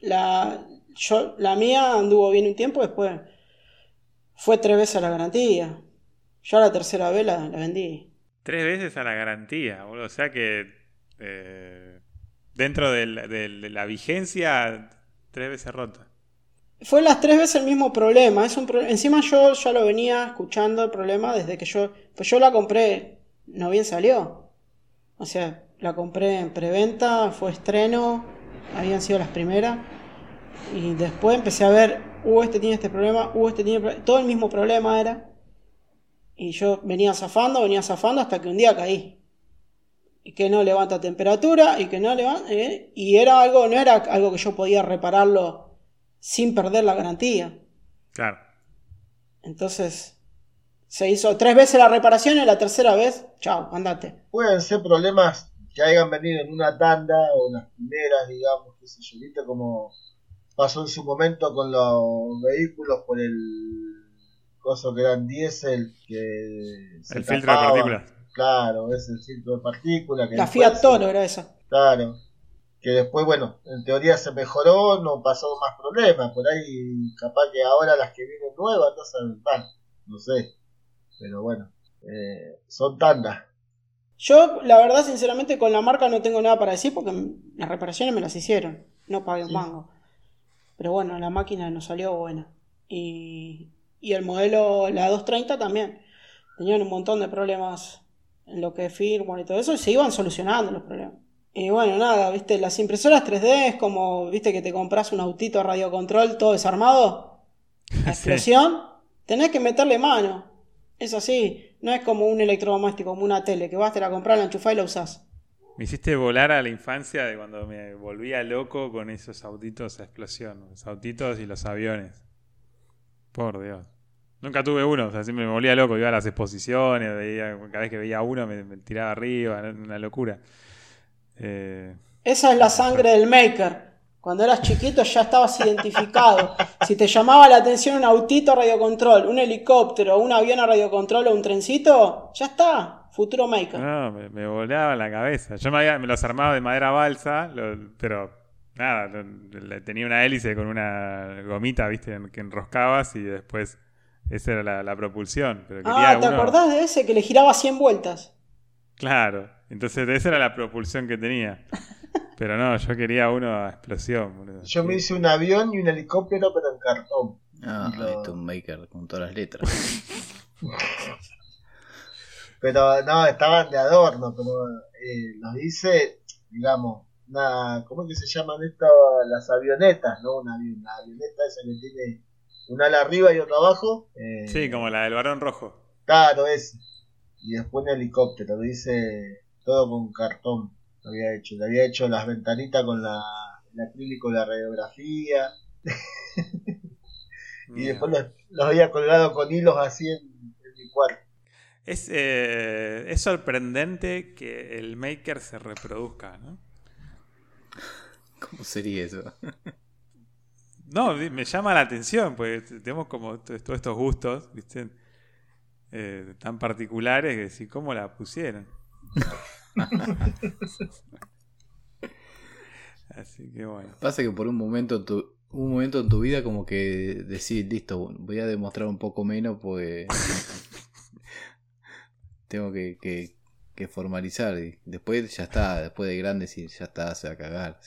la, yo, la mía anduvo bien un tiempo, después fue tres veces la garantía. Yo a la tercera vez la, la vendí. Tres veces a la garantía, boludo. O sea que eh, dentro de la vigencia, tres veces rota. Fue las tres veces el mismo problema. Es un Encima yo ya lo venía escuchando el problema desde que yo. Pues yo la compré, no bien salió. O sea, la compré en preventa, fue estreno, habían sido las primeras. Y después empecé a ver, uh, este tiene este problema, uh, este tiene. pro-". Todo el mismo problema era. Y yo venía zafando, venía zafando hasta que un día caí. Y que no levanta temperatura, y que no levanta. eh, y era algo, no era algo que yo podía repararlo sin perder la garantía. Claro. Entonces, se hizo tres veces la reparación y la tercera vez, chao, andate. Pueden ser problemas que hayan venido en una tanda o en las primeras, digamos, qué sé yo. Como pasó en su momento con los vehículos por el coso que eran diésel, que se El filtro de partículas. Claro, es el filtro de partículas. que La Fiat Toro era esa. Claro. Que después, bueno, en teoría se mejoró, no pasó más problemas. Por ahí, capaz que ahora las que vienen nuevas, no saben, bah, no sé. Pero bueno, eh, son tandas. Yo, la verdad, sinceramente, con la marca no tengo nada para decir porque las reparaciones me las hicieron. No pagué un Sí. mango. Pero bueno, la máquina nos salió buena. Y, y el modelo, la 230 también. Tenían un montón de problemas en lo que es firmware y todo eso y se iban solucionando los problemas. Y bueno, nada, viste, las impresoras 3D es como, viste, que te compras un autito a radiocontrol todo desarmado. *laughs* La explosión, tenés que meterle mano. Es así, no es como un electrodoméstico, como una tele, que vas, te la compras, la enchufás y la usás. Me hiciste volar a la infancia de cuando me volvía loco con esos autitos a explosión. Los autitos y los aviones. Por Dios. Nunca tuve uno, o sea, siempre me volvía loco. Iba a las exposiciones, veía, cada vez que veía uno me, me tiraba arriba, era una locura. Eh, Esa es la sangre del maker. Cuando eras chiquito ya estabas identificado. *laughs* Si te llamaba la atención un autito a radiocontrol, un helicóptero, un avión a radiocontrol o un trencito, ya está. Futuro maker. no, me, me volaba la cabeza. Yo me, había- me los armaba de madera balsa, lo- pero nada, lo- tenía una hélice con una gomita, viste, en- que enroscabas y después esa era la, la propulsión. Pero quería Ah, ¿te uno- acordás de ese que le giraba 100 vueltas? Claro, entonces esa era la propulsión que tenía. *laughs* Pero no, yo quería uno a explosión. boludo. Yo me hice un avión y un helicóptero, pero en cartón. Ah, lo- un maker con todas las letras. *laughs* Pero no, estaban de adorno, pero eh, los hice, digamos, una, ¿cómo es que se llaman estas? Las avionetas, ¿no? Una, una avioneta esa que tiene un ala arriba y otra abajo. eh, Sí, como la del varón rojo. Claro, ese. Y después un helicóptero, lo hice todo con cartón. Lo había hecho, le había hecho las ventanitas con la, el acrílico de la radiografía. *laughs* Y Mira. después los, los había colgado con hilos así en, en mi cuarto. Es, eh, es sorprendente que el maker se reproduzca, ¿no? ¿Cómo sería eso? No, me llama la atención, porque t- tenemos como todos estos gustos, ¿viste? Eh, tan particulares que decir, ¿cómo la pusieron? *laughs* Así que bueno. Pasa que por un momento en tu, un momento en tu vida como que decís, listo, voy a demostrar un poco menos pues *laughs* tengo que, que, que formalizar y después ya está, después de grande sí, ya está, se va a cagar.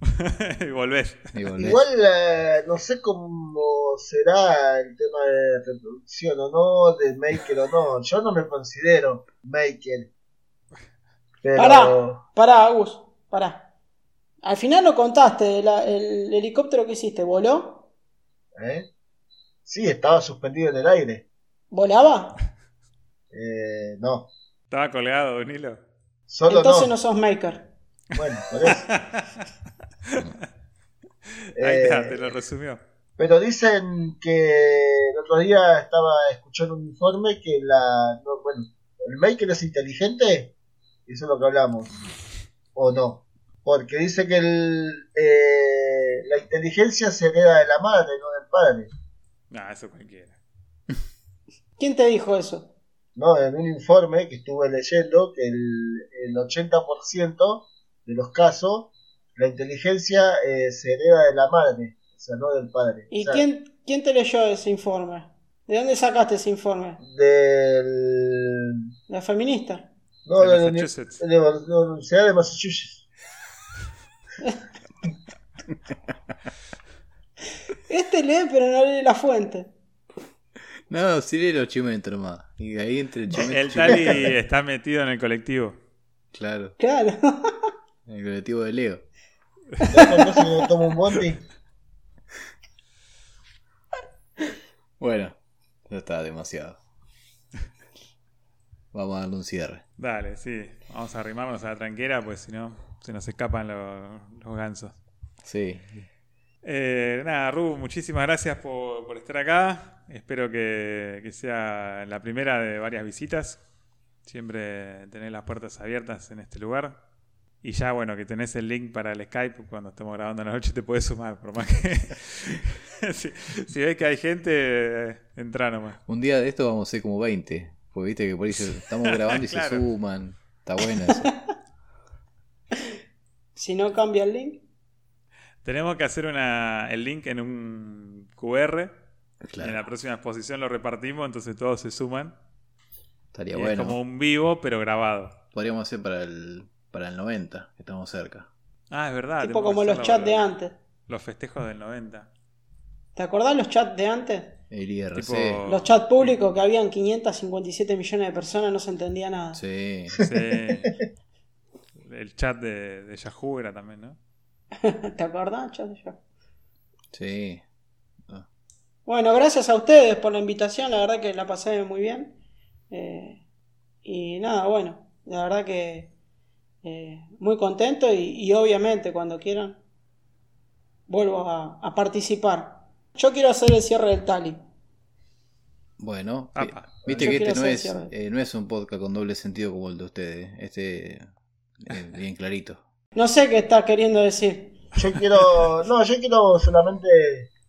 *laughs* y volvés. Y volvés. Igual eh, no sé cómo será el tema de reproducción o no, de maker o no. Yo no me considero maker. Pero Pará, pará, Agus, pará. Al final no contaste, la- el helicóptero que hiciste, ¿voló? ¿eh? sí, estaba suspendido en el aire. ¿Volaba? Eh, no, Estaba colgado de un hilo. solo Entonces no. no sos maker. Bueno, por eso. *laughs* *laughs* Ahí está, Eh, te lo resumió. Pero dicen que el otro día estaba escuchando un informe que la. no, bueno, ¿el maker es inteligente? Eso es lo que hablamos. ¿O no? Porque dice que el, eh, la inteligencia se hereda de la madre, no del padre. No, eso cualquiera. ¿Quién te dijo eso? ¿no? En un informe que estuve leyendo que el, el 80% de los casos la inteligencia eh, se hereda de la madre, o sea, no del padre. ¿Y O sea, quién, quién te leyó ese informe? ¿De dónde sacaste ese informe? Del... ¿La feminista? No, De Massachusetts. de la Universidad de Massachusetts. *laughs* Este lee, pero no lee la fuente. No, sí lee los chimentos nomás. Y ahí entre el chimento El Tali está metido en el colectivo. Claro, Claro. *laughs* en el colectivo de Leo. Entonces me tomo un bondi. Bueno, ya está demasiado. Vamos a darle un cierre. Dale, sí. Vamos a arrimarnos a la tranquera, pues si no, se nos escapan los, los gansos. Sí. Eh, nada, Ru, muchísimas gracias por, por estar acá. Espero que, que sea la primera de varias visitas. Siempre tener las puertas abiertas en este lugar. Y ya, bueno, que tenés el link para el Skype cuando estemos grabando en la noche, te puedes sumar. Por más que. *laughs* si, si ves que hay gente, eh, entra nomás. Un día de esto vamos a ser como 20. Porque viste que por ahí se- estamos grabando y *laughs* Claro. se suman. Está buena eso. *laughs* Si no cambia el link. Tenemos que hacer una, el link en un QR. En la próxima exposición lo repartimos, entonces todos se suman. Estaría Y bueno. Es como un vivo, pero grabado. Podríamos hacer para el, para el 90, que estamos cerca. Ah, es verdad. tipo como los chats de antes. Los festejos del 90. ¿Te acordás los chats de antes? El IRC. Tipo- Los chats públicos que habían 557 millones de personas, no se entendía nada. Sí. Sí. *laughs* El chat de, de Yahoo era también, ¿no? *laughs* ¿Te acordás? Chat de chat? Sí. Bueno, gracias a ustedes por la invitación, la verdad que la pasé muy bien. Eh, y nada, bueno, la verdad que eh, muy contento y, y obviamente cuando quieran vuelvo a, a participar. Yo quiero hacer el cierre del Tali. Bueno, Apa. vi- viste Yo que este no es, eh, no es un podcast con doble sentido como el de ustedes. Este es bien clarito. No sé qué estás queriendo decir. Yo quiero, no, yo quiero solamente,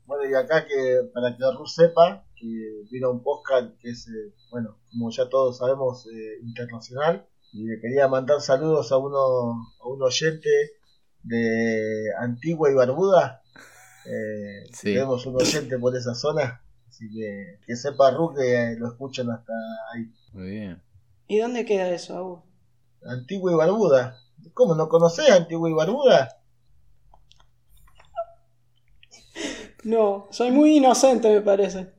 bueno, y acá que para que Ru sepa que vino un podcast que es, eh, bueno, como ya todos sabemos, eh, internacional, y le quería mandar saludos a uno, a un oyente de Antigua y Barbuda. Eh, Sí. Tenemos un oyente por esa zona, así que que sepa Ru que lo escuchan hasta ahí. Muy bien. ¿Y dónde queda eso, Agus? Antigua y Barbuda. ¿Cómo no conocés Antigua y Barbuda? No, soy muy inocente, me parece.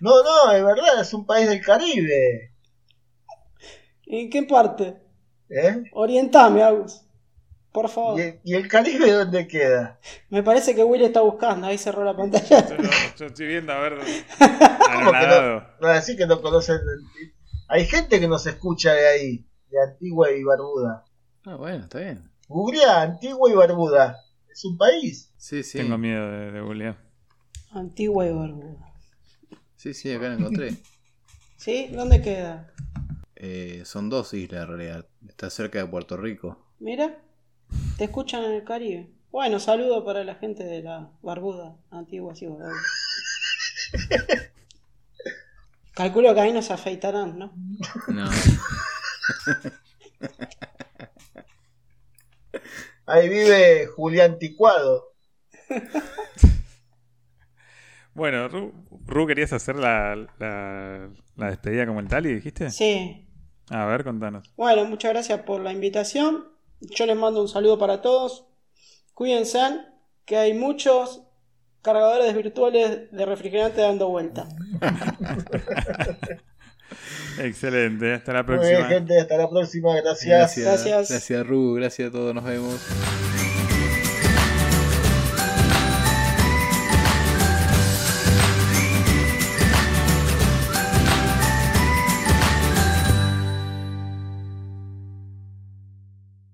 No, no, es verdad, es un país del Caribe. ¿En qué parte? ¿Eh? Orientame, Agus. Por favor. ¿Y el, y el Caribe dónde queda? Me parece que Willy está buscando, ahí cerró la pantalla. Yo, yo estoy viendo a ver. *laughs* ¿Cómo que no? No, decir que no conocen. Hay gente que nos escucha de ahí, de Antigua y Barbuda. Ah, bueno, está bien. Googlea Antigua y Barbuda. Es un país. Sí, sí. Tengo miedo de, de googlear. Antigua y Barbuda. Sí, sí, acá lo encontré. *laughs* ¿Sí? ¿Dónde queda? Eh, son dos islas en realidad. Está cerca de Puerto Rico. Mira, te escuchan en el Caribe. Bueno, saludo para la gente de la Barbuda, Antigua Barbuda. *laughs* Calculo que ahí nos afeitarán, ¿no? No. *laughs* Ahí vive Julián Ticuado. Bueno, Ru, Ru, ¿querías hacer la, la, la despedida como el tal y dijiste? Sí. A ver, contanos. Bueno, muchas gracias por la invitación. Yo les mando un saludo para todos. Cuídense, que hay muchos cargadores virtuales de refrigerante dando vuelta. *laughs* Excelente, hasta la Muy bien, próxima. gente. Hasta la próxima. Gracias. Gracias. Gracias. Gracias, Ru. Gracias a todos. Nos vemos.